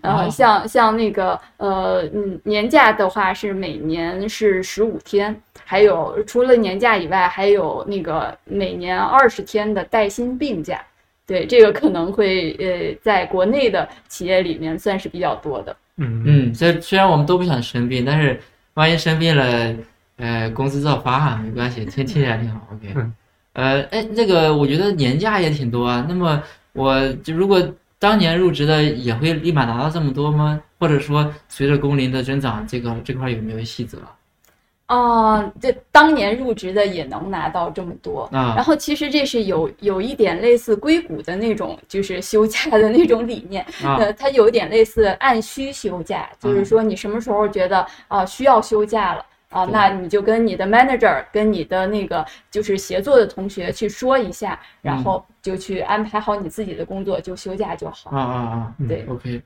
呃，哦像像那个呃嗯年假的话是每年是十五天，还有除了年假以外，还有那个每年二十天的带薪病假。对，这个可能会呃，在国内的企业里面算是比较多的。嗯嗯，这虽然我们都不想生病，但是万一生病了，呃，工资照发啊，没关系，听听起来挺好。OK，嗯呃，哎，那个我觉得年假也挺多啊。那么我就如果当年入职的，也会立马拿到这么多吗？或者说随着工龄的增长，这个这块有没有细则啊、这当年入职的也能拿到这么多。啊然啊？后其实这是有有一点类似硅谷的那种，就是休假的那种理念。啊呃，它有点类似按需休假，就是说你什么时候觉得啊、需要休假了。啊，那你就跟你的 manager、跟你的那个就是协作的同学去说一下，然嗯后就去安排好你自己的工作，就休假就好。啊啊啊！嗯对，OK，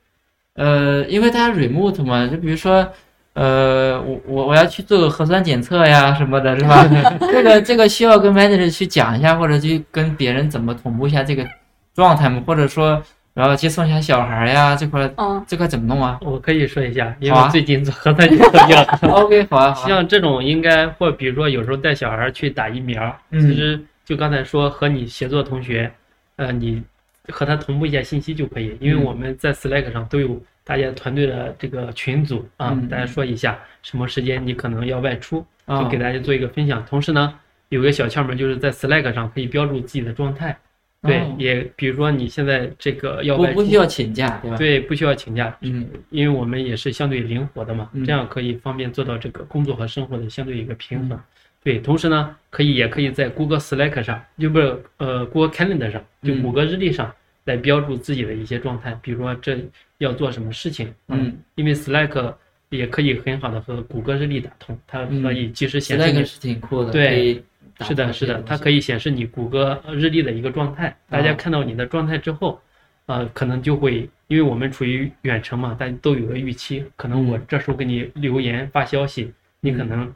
呃，因为大家 remote 嘛，就比如说，呃，我我我要去做个核酸检测呀什么的，是吧？[LAUGHS] 这个这个需要跟 manager 去讲一下，或者去跟别人怎么同步一下这个状态嘛，或者说，然后接送一下小孩呀这块嗯，这块怎么弄啊？我可以说一下，因为最近做核酸检测要。？[LAUGHS] OK，好啊，像这种应该或比如说有时候带小孩儿去打疫苗，嗯。其实就刚才说和你协作同学，呃，你和他同步一下信息就可以，因为嗯我们在 Slack 上都有大家团队的这个群组啊嗯，大家说一下什么时间你可能要外出，啊。就给大家做一个分享。同时呢，有个小窍门就是在 Slack 上可以标注自己的状态，对哦，也比如说你现在这个要不不需要请假，对吧？对，不需要请假，嗯因为我们也是相对灵活的嘛，嗯这样可以方便做到这个工作和生活的相对一个平衡。对，同时呢，可以也可以在谷歌 Slack 上，就不是呃 Google Calendar 上，就嗯谷歌日历上来标注自己的一些状态，比如说这要做什么事情，嗯，因为 Slack 也可以很好的和谷歌日历打通，它可以及时显示你，Slack 是挺酷的，对是的，是的，它可以显示你谷歌日历的一个状态。大家啊看到你的状态之后，呃，可能就会，因为我们处于远程嘛，大家都有个预期，可能我嗯这时候给你留言发消息，你可能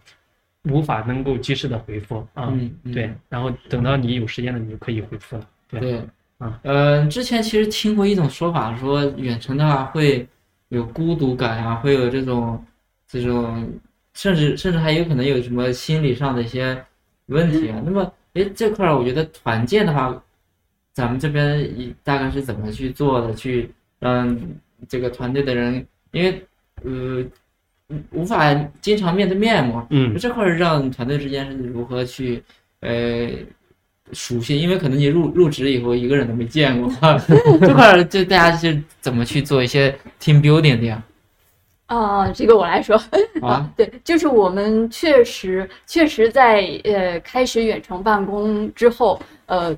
无法能够及时的回复啊。嗯嗯对，然后等到你有时间了，你就可以回复了。对，对，啊，呃，之前其实听过一种说法，说远程的话会有孤独感啊，会有这种这种，甚至甚至还有可能有什么心理上的一些问题啊。那么哎，这块儿我觉得团建的话，咱们这边一大概是怎么去做的？去让这个团队的人，因为呃无法经常面对面嘛，嗯这块儿让团队之间是如何去呃熟悉？因为可能你入入职以后一个人都没见过，[LAUGHS] [LAUGHS] 这块儿就大家是怎么去做一些 team building 的呀？啊、这个我来说，[LAUGHS] 啊，对，就是我们确实确实在呃开始远程办公之后，呃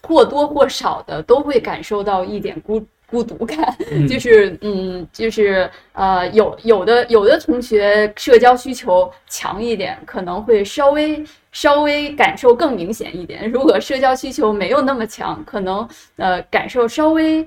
或多或少的都会感受到一点孤孤独感，嗯 [LAUGHS] 就是嗯，就是呃有有的有的同学社交需求强一点，可能会稍微稍微感受更明显一点；如果社交需求没有那么强，可能呃感受稍微。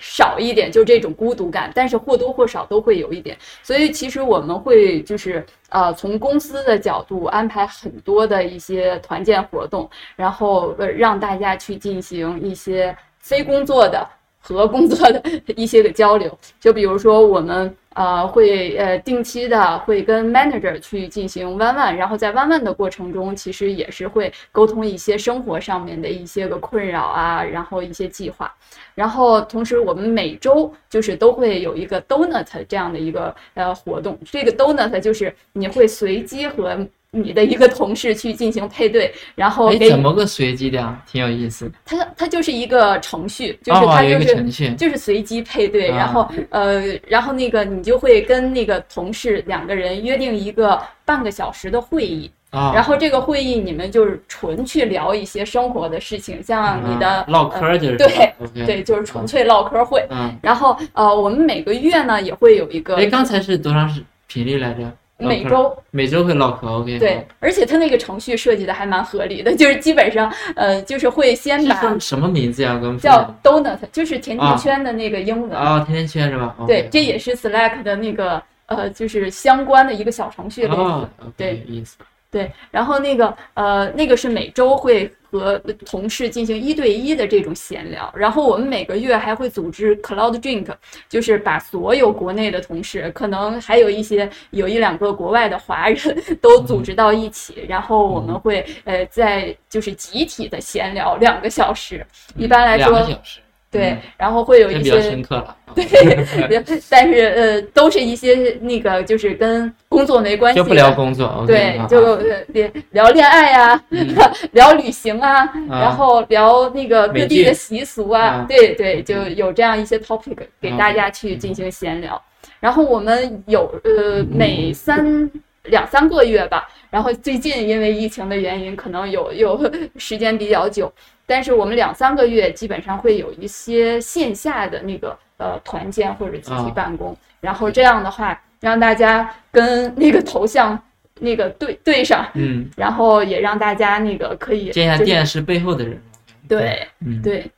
少一点，就这种孤独感，但是或多或少都会有一点。所以其实我们会就是呃，从公司的角度安排很多的一些团建活动，然后呃让大家去进行一些非工作的和工作的 [LAUGHS] 一些个交流。就比如说我们呃会呃定期的会跟 manager 去进行 one-on，然后在 one-on 的过程中，其实也是会沟通一些生活上面的一些个困扰啊，然后一些计划。然后同时，我们每周就是都会有一个 donut 这样的一个呃活动。这个 donut 就是你会随机和你的一个同事去进行配对，[LAUGHS] 然后哎，给怎么个随机的呀？挺有意思。它它就是一个程序，就是它就是、个程序就是随机配对，啊然后呃，然后那个你就会跟那个同事两个人约定一个半个小时的会议，啊，然后这个会议你们就是纯去聊一些生活的事情，像你的、嗯唠嗑儿就是对对，就是纯粹唠嗑会。嗯，然后呃，我们每个月呢也会有一个哎，刚才是多长时频率来着？每周每周会唠嗑，OK，对，而且它那个程序设计的还蛮合理的，[LAUGHS] 就是基本上呃就是会先把叫什么名字呀？叫 donut，就是甜啊甜圈的那个英文。啊，甜甜圈是吧？对这也是 Slack 的那个呃，就是相关的一个小程序类似。对有意思。对，然后那个呃，那个是每周会和同事进行一对一的这种闲聊，然后我们每个月还会组织 Cloud Drink，就是把所有国内的同事，可能还有一些有一两个国外的华人都组织到一起，然后我们会呃在就是集体的闲聊两个小时，一般来两个说小时，对嗯，然后会有一这比较些深刻了。[LAUGHS] 对，但是呃，都是一些那个就是跟工作没关系的，就不聊工作对就呃聊聊恋爱呀、嗯。[LAUGHS] 聊旅行啊，然后聊那个各地的习俗啊啊，对对，就有这样一些 topic 给大家去进行闲聊。然后我们有呃每三两三个月吧，然后最近因为疫情的原因，可能有有 [LAUGHS] 时间比较久，但是我们两三个月基本上会有一些线下的那个呃团建或者集体啊。办公，然后这样的话让大家跟 [LAUGHS] 那个头像那个对对上，嗯，[LAUGHS] 然后也让大家那个可以见一下电视背后的人。对嗯，对，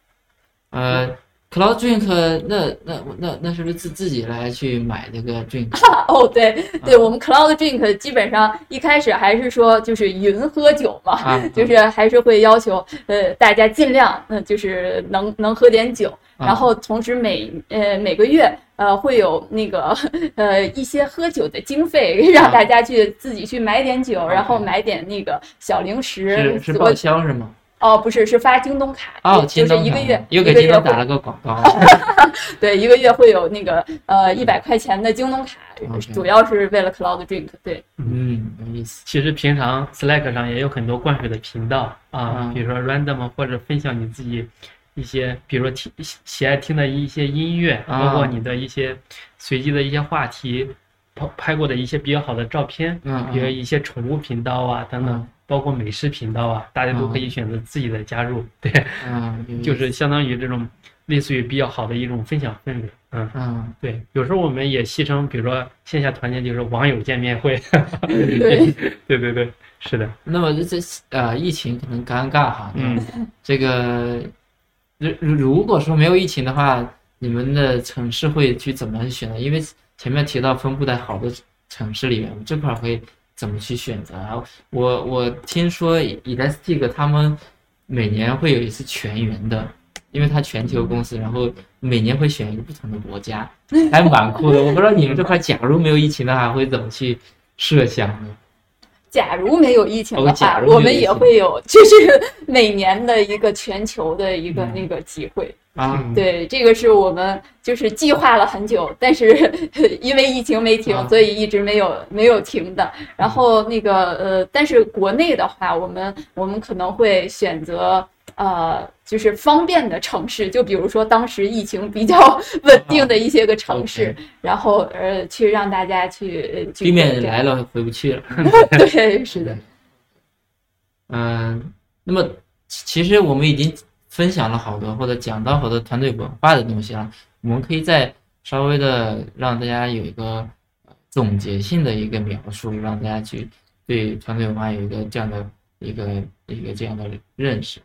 呃，Cloud Drink，那那那那是不是自自己来去买那个 drink？[LAUGHS] 哦对对，啊我们 Cloud Drink 基本上一开始还是说就是云喝酒嘛，啊，[LAUGHS] 就是还是会要求呃大家尽量嗯、呃就是能能喝点酒，啊然后同时每呃每个月呃会有那个呃一些喝酒的经费，让大家去自己去买点酒，然后买点那个小零食是是，我报销是吗？哦不是是发京东卡，哦，就是一个月又给京东打了个广告。[LAUGHS] 对一个月会有那个呃一百块钱的京东卡主要是为了 Cloud Drink 对。嗯，有意思。其实平常 Slack 上也有很多灌水的频道啊嗯，比如说 random 或者分享你自己一些，比如说听喜爱听的一些音乐，啊包括你的一些随机的一些话题，拍拍过的一些比较好的照片，嗯，比如一些宠物频道啊等等嗯，包括美食频道啊，大家都可以选择自己的加入，对，嗯，[LAUGHS] 就是相当于这种类似于比较好的一种分享氛围，嗯。嗯，对，有时候我们也戏称，比如说线下团建就是网友见面会。[LAUGHS] 对对对对，是的，那么这这呃疫情可能尴尬哈，嗯，这个如如如果说没有疫情的话，你们的城市会去怎么选呢？因为前面提到分布在好多城市里面，这块儿会怎么去选择啊？我我听说 Elastic 他们每年会有一次全员的，因为它全球公司，然后每年会选一个不同的国家，还蛮酷的。我不知道你们这块假如没有疫情的话，会怎么去设想呢？假如没有疫情的话，我们也会有，就是每年的一个全球的一个嗯。那个集会。对，这个是我们就是计划了很久，但是 [LAUGHS] 因为疫情没停啊，所以一直没有没有停的。然后那个呃，但是国内的话，我们我们可能会选择呃，就是方便的城市，就比如说当时疫情比较 [LAUGHS] 稳定的一些个城市然后呃，去让大家去避免来了回不去了。[LAUGHS] 对，[LAUGHS] 是的，嗯，那么其其实我们已经分享了好多或者讲到好多团队文化的东西了，我们可以再稍微的让大家有一个呃总结性的一个描述，让大家去对团队文化有一个这样的一个一个这样的认识。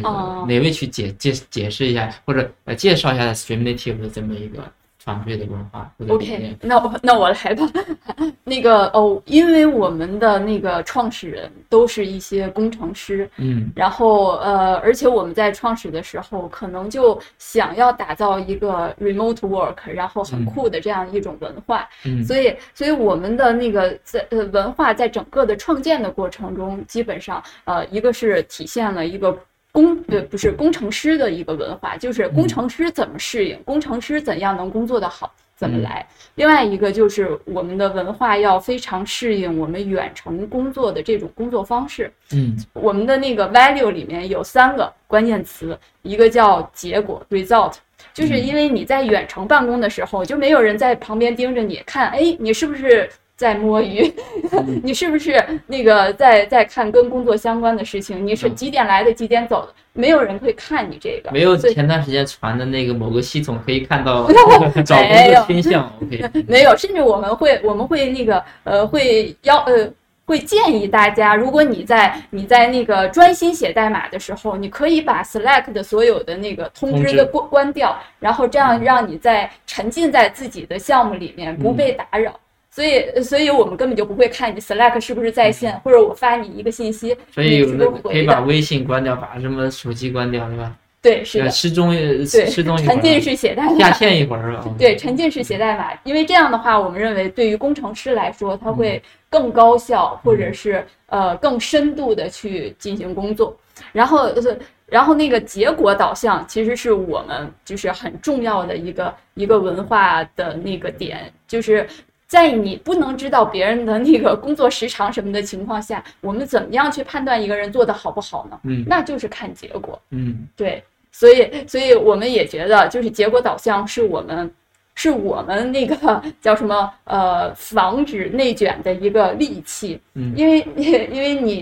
个哦哪位去解解解释一下，或者呃介绍一下 Stream Native 的这么一个团队的文化或者 OK，那我那我来吧。[LAUGHS] 那个哦，因为我们的那个创始人都是一些工程师，嗯然后呃，而且我们在创始的时候，可能就想要打造一个 remote work，然后很嗯酷的这样一种文化。嗯所以，所以我们的那个在呃文化在整个的创建的过程中，基本上呃一个是体现了一个工呃不是工程师的一个文化，就是工程师怎么适应，工程师怎样能工作的好。怎么嗯来？另外一个就是我们的文化要非常适应我们远程工作的这种工作方式。嗯我们的那个 value 里面有三个关键词，一个叫结果 result，就是因为你在远程办公的时候，就没有人在旁边盯着你看，哎，你是不是在摸鱼？[LAUGHS] 你是不是那个在在看跟工作相关的事情？你是嗯几点来的，几点走的？没有人会看你这个，没有前段时间传的那个某个系统可以看到 [LAUGHS] 找工作倾向，[LAUGHS] OK，没有，甚至我们会我们会那个呃会要呃会建议大家，如果你在你在那个专心写代码的时候，你可以把 Slack 的所有的那个通知的关关掉，然后这样嗯让你在沉浸在自己的项目里面不被打扰。所以，所以我们根本就不会看你 Slack 是不是在线，或者我发你一个信息，所以？可以把微信关掉，把什么手机关掉，对吧？对，是的，失踪对，失踪沉浸式写代码，下线一会儿是吧？[LAUGHS] 对，沉浸式写代码，因为这样的话，我们认为对于工程师来说，它嗯会更高效，或者是呃更深度的去进行工作。然后，呃然后那个结果导向其实是我们就是很重要的一个一个文化的那个点，就是。在你不能知道别人的那个工作时长什么的情况下，我们怎么样去判断一个人做得好不好呢？嗯那就是看结果。嗯对，所以所以我们也觉得，就是结果导向是我们是我们那个叫什么呃防止内卷的一个利器，嗯因为 [LAUGHS] 因为你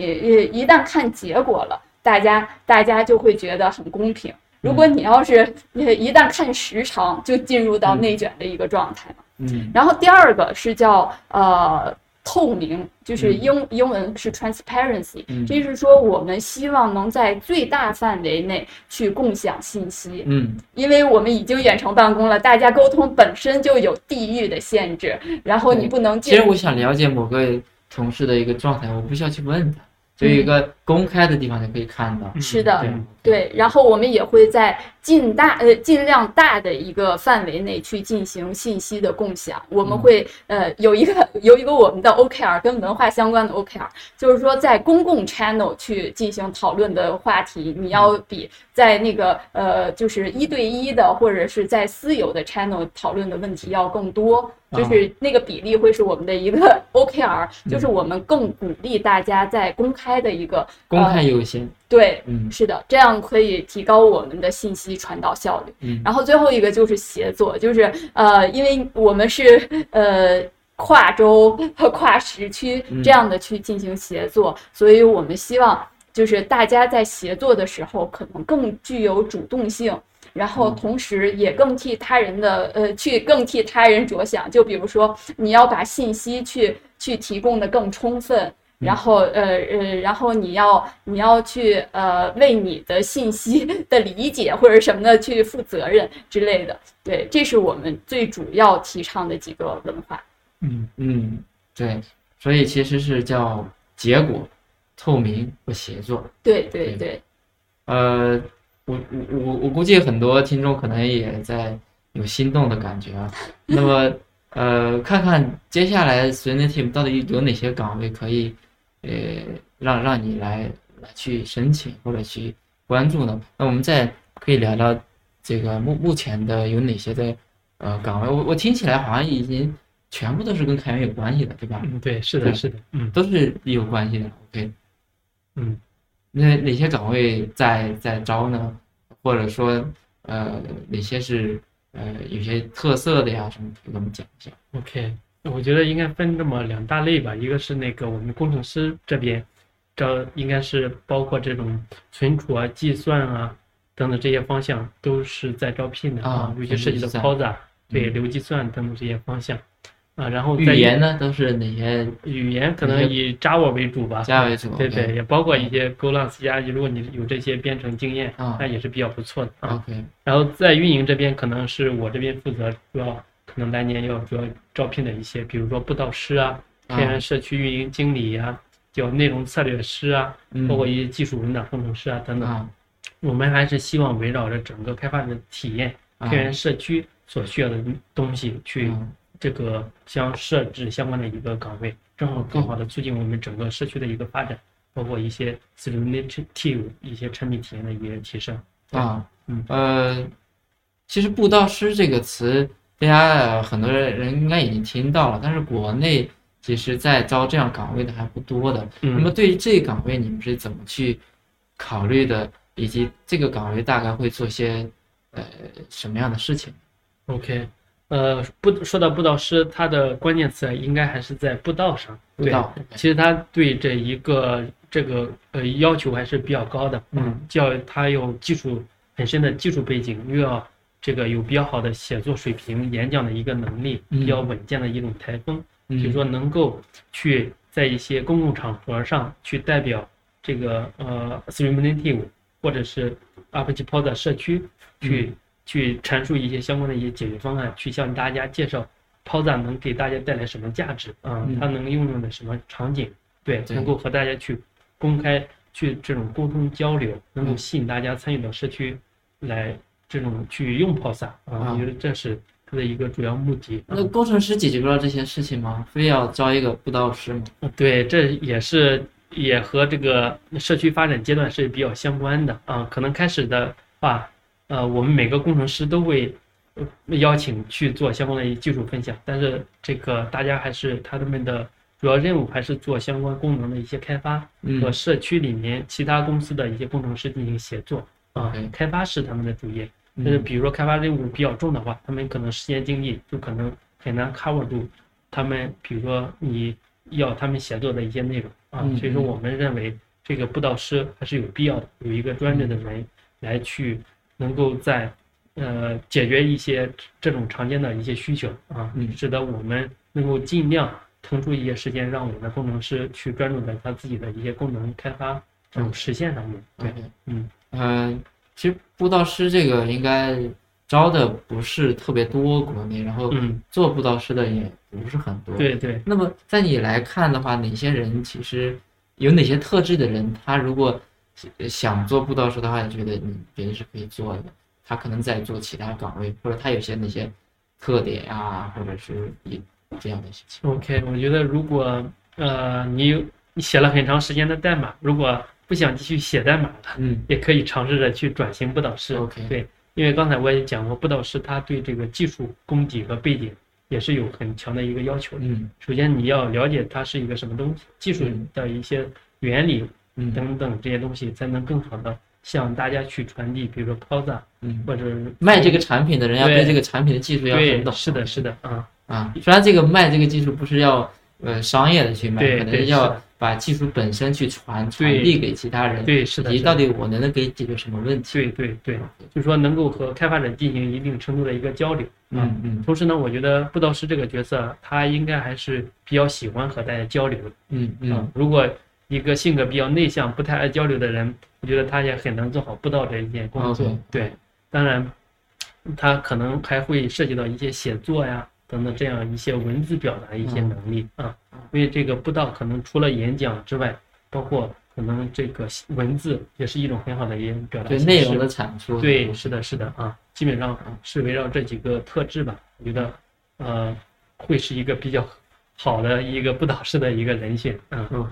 一旦看结果了，大家大家就会觉得很公平。如果你要是呃一旦看时长，就进入到嗯内卷的一个状态嘛。嗯然后第二个是叫呃透明，就是嗯。英英文是 transparency，嗯。这是说我们希望能在最大范围内去共享信息，嗯。因为我们已经远程办公了，大家沟通本身就有地域的限制，然后你不能进其实我想了解某个同事的一个状态，我不需要去问他，就一个公开的地方就可以看到。是的对对，然后我们也会在尽大呃尽量大的一个范围内去进行信息的共享。我们嗯会呃有一个 [LAUGHS] 有一个我们的 OKR 跟文化相关的 OKR，就是说在公共 channel 去进行讨论的话题，你要比在那个呃就是一对一的或者是在私有的 channel 讨论的问题要更多。就是那个比例会是我们的一个 OKR，就是我们更鼓励大家在公开的一个公开优先。对嗯是的，这样可以提高我们的信息传导效率。嗯然后最后一个就是协作，就是呃，因为我们是呃跨州和跨时区嗯这样的去进行协作，所以我们希望就是大家在协作的时候可能更具有主动性。然后嗯同时也更替他人的呃，去更替他人着想。就比如说，你要把信息去去提供的更充分，然后呃呃，然后你要你要去呃为你的信息 [LAUGHS] 的理解或者什么的去负责任之类的。对，这是我们最主要提倡的几个文化。嗯嗯，对，所以其实是叫结果、透明和协作。对对对对，呃，我我我我估计很多听众可能也在有心动的感觉啊。那么呃，看看接下来 r a n Team 到底有哪些岗位可以，呃，让让你来来去申请或者去关注呢？那我们再可以聊聊这个目目前的有哪些的呃岗位？我我听起来好像已经全部都是跟开源有关系的，对吧？嗯，对，是的，是的，嗯都是有关系的。OK，嗯。那哪些岗位在在招呢？或者说，呃，哪些是呃有些特色的呀？什么可以给我们讲一下？OK，我觉得应该分这么两大类吧，一个是那个我们工程师这边，招应该是包括这种存储啊、计算啊等等这些方向都是在招聘的啊尤其涉及到存储计 POSA 对嗯。流计算等等这些方向。啊，然后语言呢，都是哪些？语言可能以 Java 为主吧，Java 为主对对，也包括一些 Golang、C 加，如果你有这些编程经验，啊那也是比较不错的啊。？OK，然后在运营这边，可能是我这边负责主要，可能来年要主要招聘的一些，比如说布道师啊、啊。开源社区运营经理呀、叫内容策略师啊，嗯。包括一些技术文档工程师啊等等。啊。我们还是希望围绕着整个开发者体验、啊。开源社区所需要的东西去嗯这个相设置相关的一个岗位，正好更好的促进我们整个社区的一个发展，包括一些 Streamnative 一些产品体验的一个提升。啊。嗯。呃，其实布道师这个词，大家呃很多人应该已经听到了，但是国内其实在招这样岗位的还不多的。那么嗯对于这个岗位，你们是怎么去考虑的？以及这个岗位大概会做些呃什么样的事情？，OK，呃，布说到布道师，他的关键词应该还是在布道上。布道其实他对这一个这个呃要求还是比较高的，嗯，叫他有技术很深的技术背景，又要这个有比较好的写作水平、演讲的一个能力，嗯比较稳健的一种台风，嗯。就是说能够去在一些公共场合上去代表这个呃 Streamnative 或者是 Apache Pod 社区去、去阐述一些相关的一些解决方案，去向大家介绍 POSA 能给大家带来什么价值啊、嗯。它能应用的什么场景，对，对。能够和大家去公开去这种沟通交流，能够嗯。吸引大家参与到社区来这种去用 POSA 啊，啊我觉得这是它的一个主要目的。啊那工程师解决不了这些事情吗？非要招一个布道师吗？对，这也是也和这个社区发展阶段是比较相关的啊。可能开始的话，呃，我们每个工程师都会呃邀请去做相关的一技术分享，但是这个大家还是他们的主要任务还是做相关功能的一些开发和嗯社区里面其他公司的一些工程师进行协作啊。开发是他们的主业，但是嗯。比如说开发任务比较重的话，他们可能时间精力就可能很难 cover 住他们，比如说你要他们写作的一些内容啊嗯，嗯所以说我们认为这个布道师还是有必要的，有一个专职的人来去能够在呃解决一些这种常见的一些需求啊嗯，使得我们能够尽量腾出一些时间，让我们的工程师去专注在他自己的一些功能开发这种实现上面。对。嗯。呃，其实布道师这个应该招的不是特别多，国内，然后嗯，做布道师的也不是很多。。对对。那么在你来看的话，哪些人其实有哪些特质的人，他如果呃想做布道师的话，你觉得你别人是可以做的？他可能在做其他岗位，或者他有些哪些特点啊，或者是一这样的事情。OK，我觉得如果呃你有你写了很长时间的代码，如果不想继续写代码了，嗯也可以尝试着去转型布导师。OK 对，因为刚才我也讲过，布导师他对这个技术功底和背景也是有很强的一个要求的。嗯首先你要了解它是一个什么东西，技术嗯的一些原理嗯等等这些东西，才能更好的向大家去传递，比如说 POSA 嗯，或者卖这个产品的人要对对这个产品的技术要很，懂。是的，是的，啊，啊，虽然这个卖这个技术不是要呃商业的去卖，对可能要把技术本身去传传对递给其他人，对，是的，是的以及到底我能给解决什么问题。对对对，就是说能够和开发者进行一定程度的一个交流。啊嗯嗯同时呢，我觉得布道师这个角色，他应该还是比较喜欢和大家交流的。嗯嗯啊，如果一个性格比较内向、不太爱交流的人，我觉得他也很能做好布道这一件工作。对，当然，他可能还会涉及到一些写作呀等等这样一些文字表达一些能力啊。因为这个布道可能除了演讲之外，包括可能这个文字也是一种很好的一种表达。对内容的产出。对，是的，是的啊，基本上是围绕这几个特质吧。我觉得，呃，会是一个比较好的一个布道师的一个人选。嗯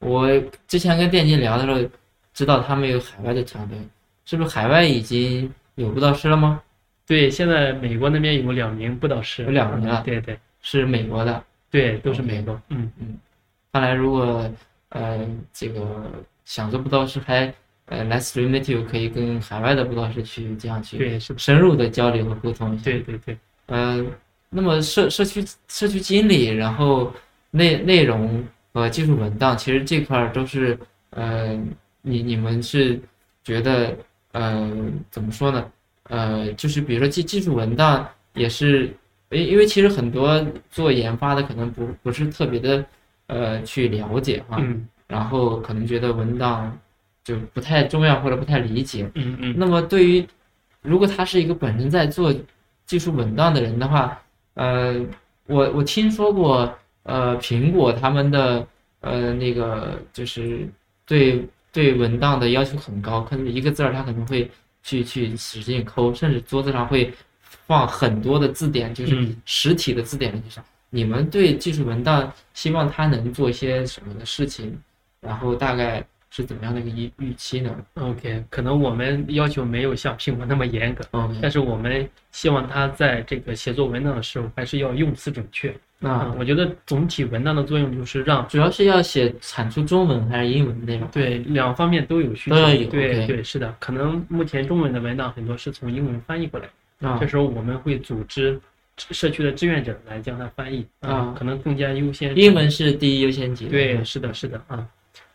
我之前跟电竞聊的时候，知道他们有海外的团队，是不是海外已经有布道师了吗？对，现在美国那边有两名布道师，有两名啊对对是美国的。对，都是美国。嗯嗯，看来如果呃这个想做布道师还呃来 Stream Native 可以跟海外的布道师去这样去对，是，深入的交流和沟通一下。对对对，呃，那么社社区社区经理，然后内内容和技术文档，其实这块儿都是呃，你你们是觉得呃怎么说呢？呃，就是比如说技技术文档也是，因因为其实很多做研发的可能不不是特别的呃去了解哈，嗯。然后可能觉得文档就不太重要或者不太理解，嗯嗯。那么对于如果他是一个本身在做技术文档的人的话，呃，我我听说过，呃，苹果他们的呃那个就是对对文档的要求很高，可能一个字儿他可能会去去使劲抠，甚至桌子上会放很多的字典，就是嗯实体的字典在上。你们对技术文档希望它能做一些什么的事情，然后大概是怎么样的一个预预期呢，OK，可能我们要求没有像苹果那么严格但是我们希望他在这个写作文档的时候，还是要用词准确。那我觉得总体文档的作用就是让主要是要写产出中文还是英文内容？对两方面都有需求。对对，是的，可能目前中文的文档很多是从英文翻译过来这时候我们会组织社区的志愿者来将它翻译啊可能更加优先。英文是第一优先级。对，是的，是的啊。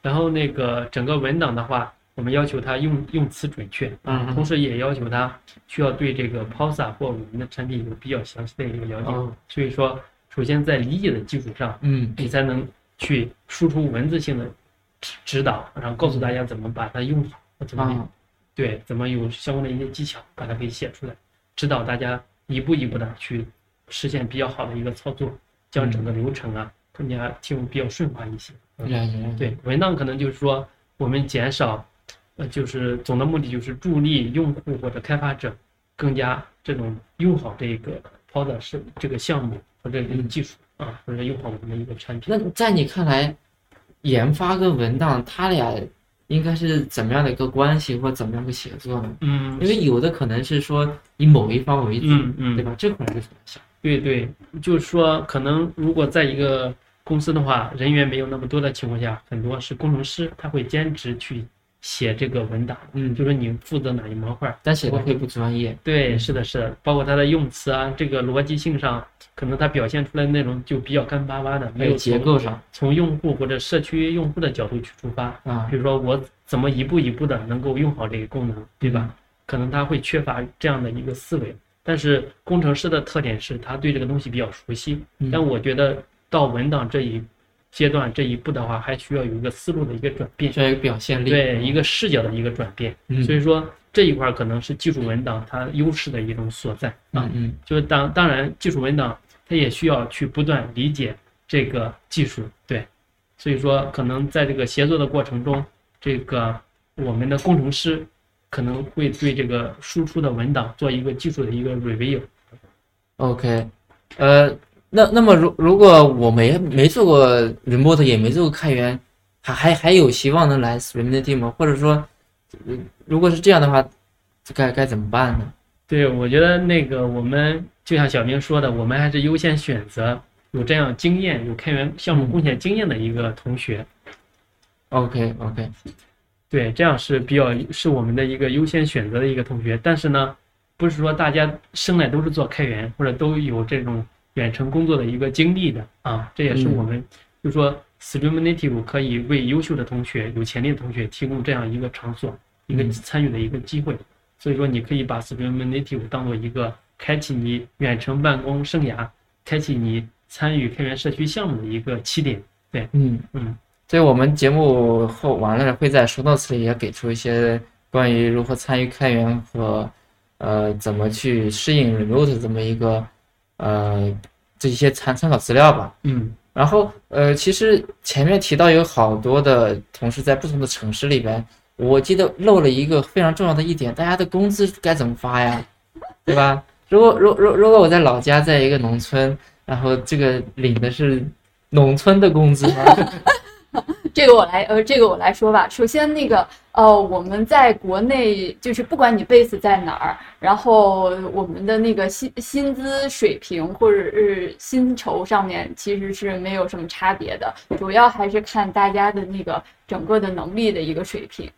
然后那个整个文档的话，我们要求它用用词准确，嗯同时也要求它需要对这个 POSA 或我们的产品有比较详细的一个了解。哦所以说，首先在理解的基础上，嗯你才能去输出文字性的指指导，然后告诉大家怎么把它用好，怎么、啊对，怎么有相关的一些技巧把它给写出来，指导大家一步一步的去实现比较好的一个操作，将整个流程啊更加进入比较顺滑一些。对，文档可能就是说我们减少，呃，就是总的目的就是助力用户或者开发者更加这种用好这个 POD 是这个项目或者这个技术啊，或者用好我们的一个产品。那在你看来，研发跟文档它俩应该是怎么样的一个关系，或怎么样的协作呢？嗯因为有的可能是说以某一方为主，嗯嗯对吧？这块儿是怎么想？对对，就是说，可能如果在一个公司的话，人员没有那么多的情况下，很多是工程师，他会兼职去写这个文档，嗯，就说你负责哪一模块儿。但写的会不专业。对，是的，是的，包括他的用词啊，这个逻辑性上，可能他表现出来的内容就比较干巴巴的，没有结构上从用户或者社区用户的角度去出发。啊比，如说我怎么一步一步的能够用好这个功能，对吧？嗯可能他会缺乏这样的一个思维。但是工程师的特点是他对这个东西比较熟悉。嗯但我觉得到文档这一阶段这一步的话，还需要有一个思路的一个转变，需要有表现力。对一个视角的一个转变。嗯所以说这一块儿可能是技术文档它优势的一种所在啊。嗯嗯就是当当然，技术文档它也需要去不断理解这个技术，对，所以说可能在这个协作的过程中，这个我们的工程师可能会对这个输出的文档做一个技术的一个 review。，OK，呃，那那么如如果我没没做过 remote，也没做过开源，还还还有希望能来 Native 吗？或者说，呃如果是这样的话，该该怎么办呢？对，我觉得那个我们就像小明说的，我们还是优先选择有这样经验、有开源项目贡献经验的一个同学。OK OK，对，这样是比较是我们的一个优先选择的一个同学。但是呢，不是说大家生来都是做开源或者都有这种远程工作的一个经历的啊。这也是嗯我们就说 Stream Native 可以为优秀的同学、有潜力的同学提供这样一个场所、一个嗯参与的一个机会。所以说，你可以把 Stream Native 当做一个开启你远程办公生涯、开启你参与开源社区项目的一个起点。对嗯嗯，所以我们节目后完了会在 show notes 里也给出一些关于如何参与开源和呃怎么去适应 remote 这么一个呃这一些参参考资料吧。嗯然后呃，其实前面提到有好多的同事在不同的城市里边，我记得漏了一个非常重要的一点，大家的工资该怎么发呀？[LAUGHS] 对吧？如果如如如果我在老家，在一个农村，然后这个领的是农村的工资吗？[LAUGHS] 这个我来，呃，这个我来说吧。首先，那个，呃，我们在国内就是不管你 base 在哪儿，然后我们的那个薪薪资水平或者是薪酬上面其实是没有什么差别的，主要还是看大家的那个整个的能力的一个水平。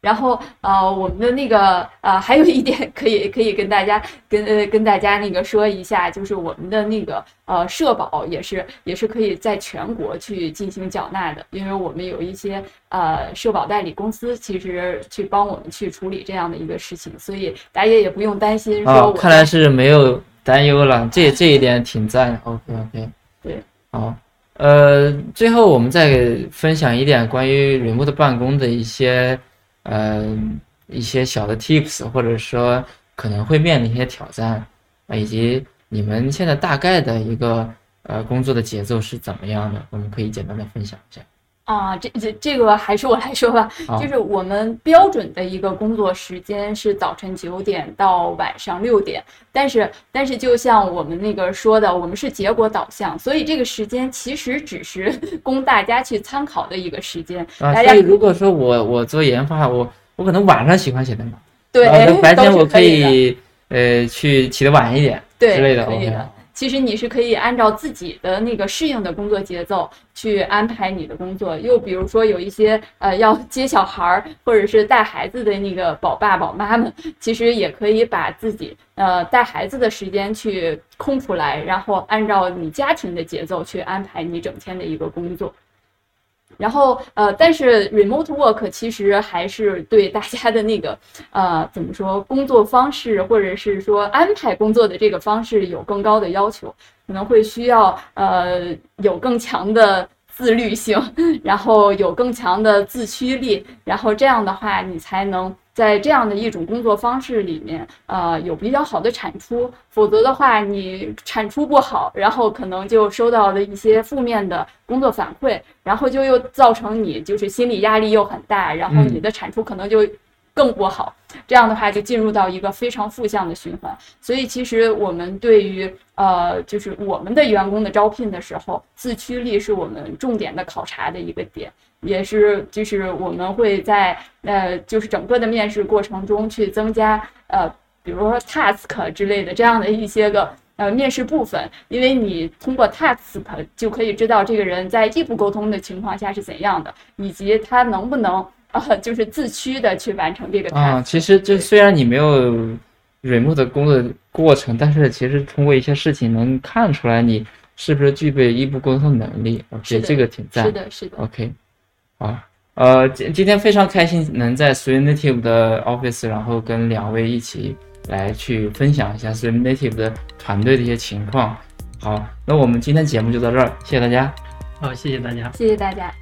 然后呃，我们的那个呃，还有一点可以可以跟大家跟呃跟大家那个说一下，就是我们的那个呃社保也是也是可以在全国去进行缴纳的，因为我们有一些呃社保代理公司，其实去帮我们去处理这样的一个事情，所以大家也不用担心说。哦，看来是没有担忧了，这这一点挺赞。OK OK。对。好，呃，最后我们再分享一点关于 remote 办公的一些。呃，一些小的 tips，或者说可能会面临一些挑战啊，以及你们现在大概的一个呃工作的节奏是怎么样的？我们可以简单的分享一下。啊，这这这个还是我来说吧，就是我们标准的一个工作时间是早晨九点到晚上六点，但是但是就像我们那个说的，我们是结果导向，所以这个时间其实只是供大家去参考的一个时间。啊，所以如果说我我做研发，我我可能晚上喜欢写代码，对，白 [LAUGHS] 天我可以呃去起得晚一点，对，之类的，可以的。其实你是可以按照自己的那个适应的工作节奏去安排你的工作。又比如说有一些呃要接小孩儿或者是带孩子的那个宝爸宝妈们，其实也可以把自己呃带孩子的时间去空出来，然后按照你家庭的节奏去安排你整天的一个工作。然后，呃，但是 remote work 其实还是对大家的那个，呃，怎么说，工作方式或者是说安排工作的这个方式有更高的要求，可能会需要呃有更强的自律性，[LAUGHS] 然后有更强的自驱力，然后这样的话你才能。在这样的一种工作方式里面，呃，有比较好的产出，否则的话，你产出不好，然后可能就收到了一些负面的工作反馈，然后就又造成你就是心理压力又很大，然后你的产出可能就更不好，这样的话就进入到一个非常负向的循环。所以，其实我们对于呃，就是我们的员工的招聘的时候，自驱力是我们重点的考察的一个点。也是，就是我们会在呃，就是整个的面试过程中去增加呃，比如说 task 之类的这样的一些个呃面试部分，因为你通过 task 就可以知道这个人在异步沟通的情况下是怎样的，以及他能不能呃，就是自驱的去完成这个 task。啊，其实就虽然你没有 remote 的工作过程，但是其实通过一些事情能看出来你是不是具备异步沟通能力。我觉得这个挺赞。是的，是的。OK。好，呃，今今天非常开心能在 s w i m Native 的 office，然后跟两位一起来去分享一下 s w i m Native 的团队的一些情况。好，那我们今天节目就到这儿，谢谢大家。好，谢谢大家，谢谢大家。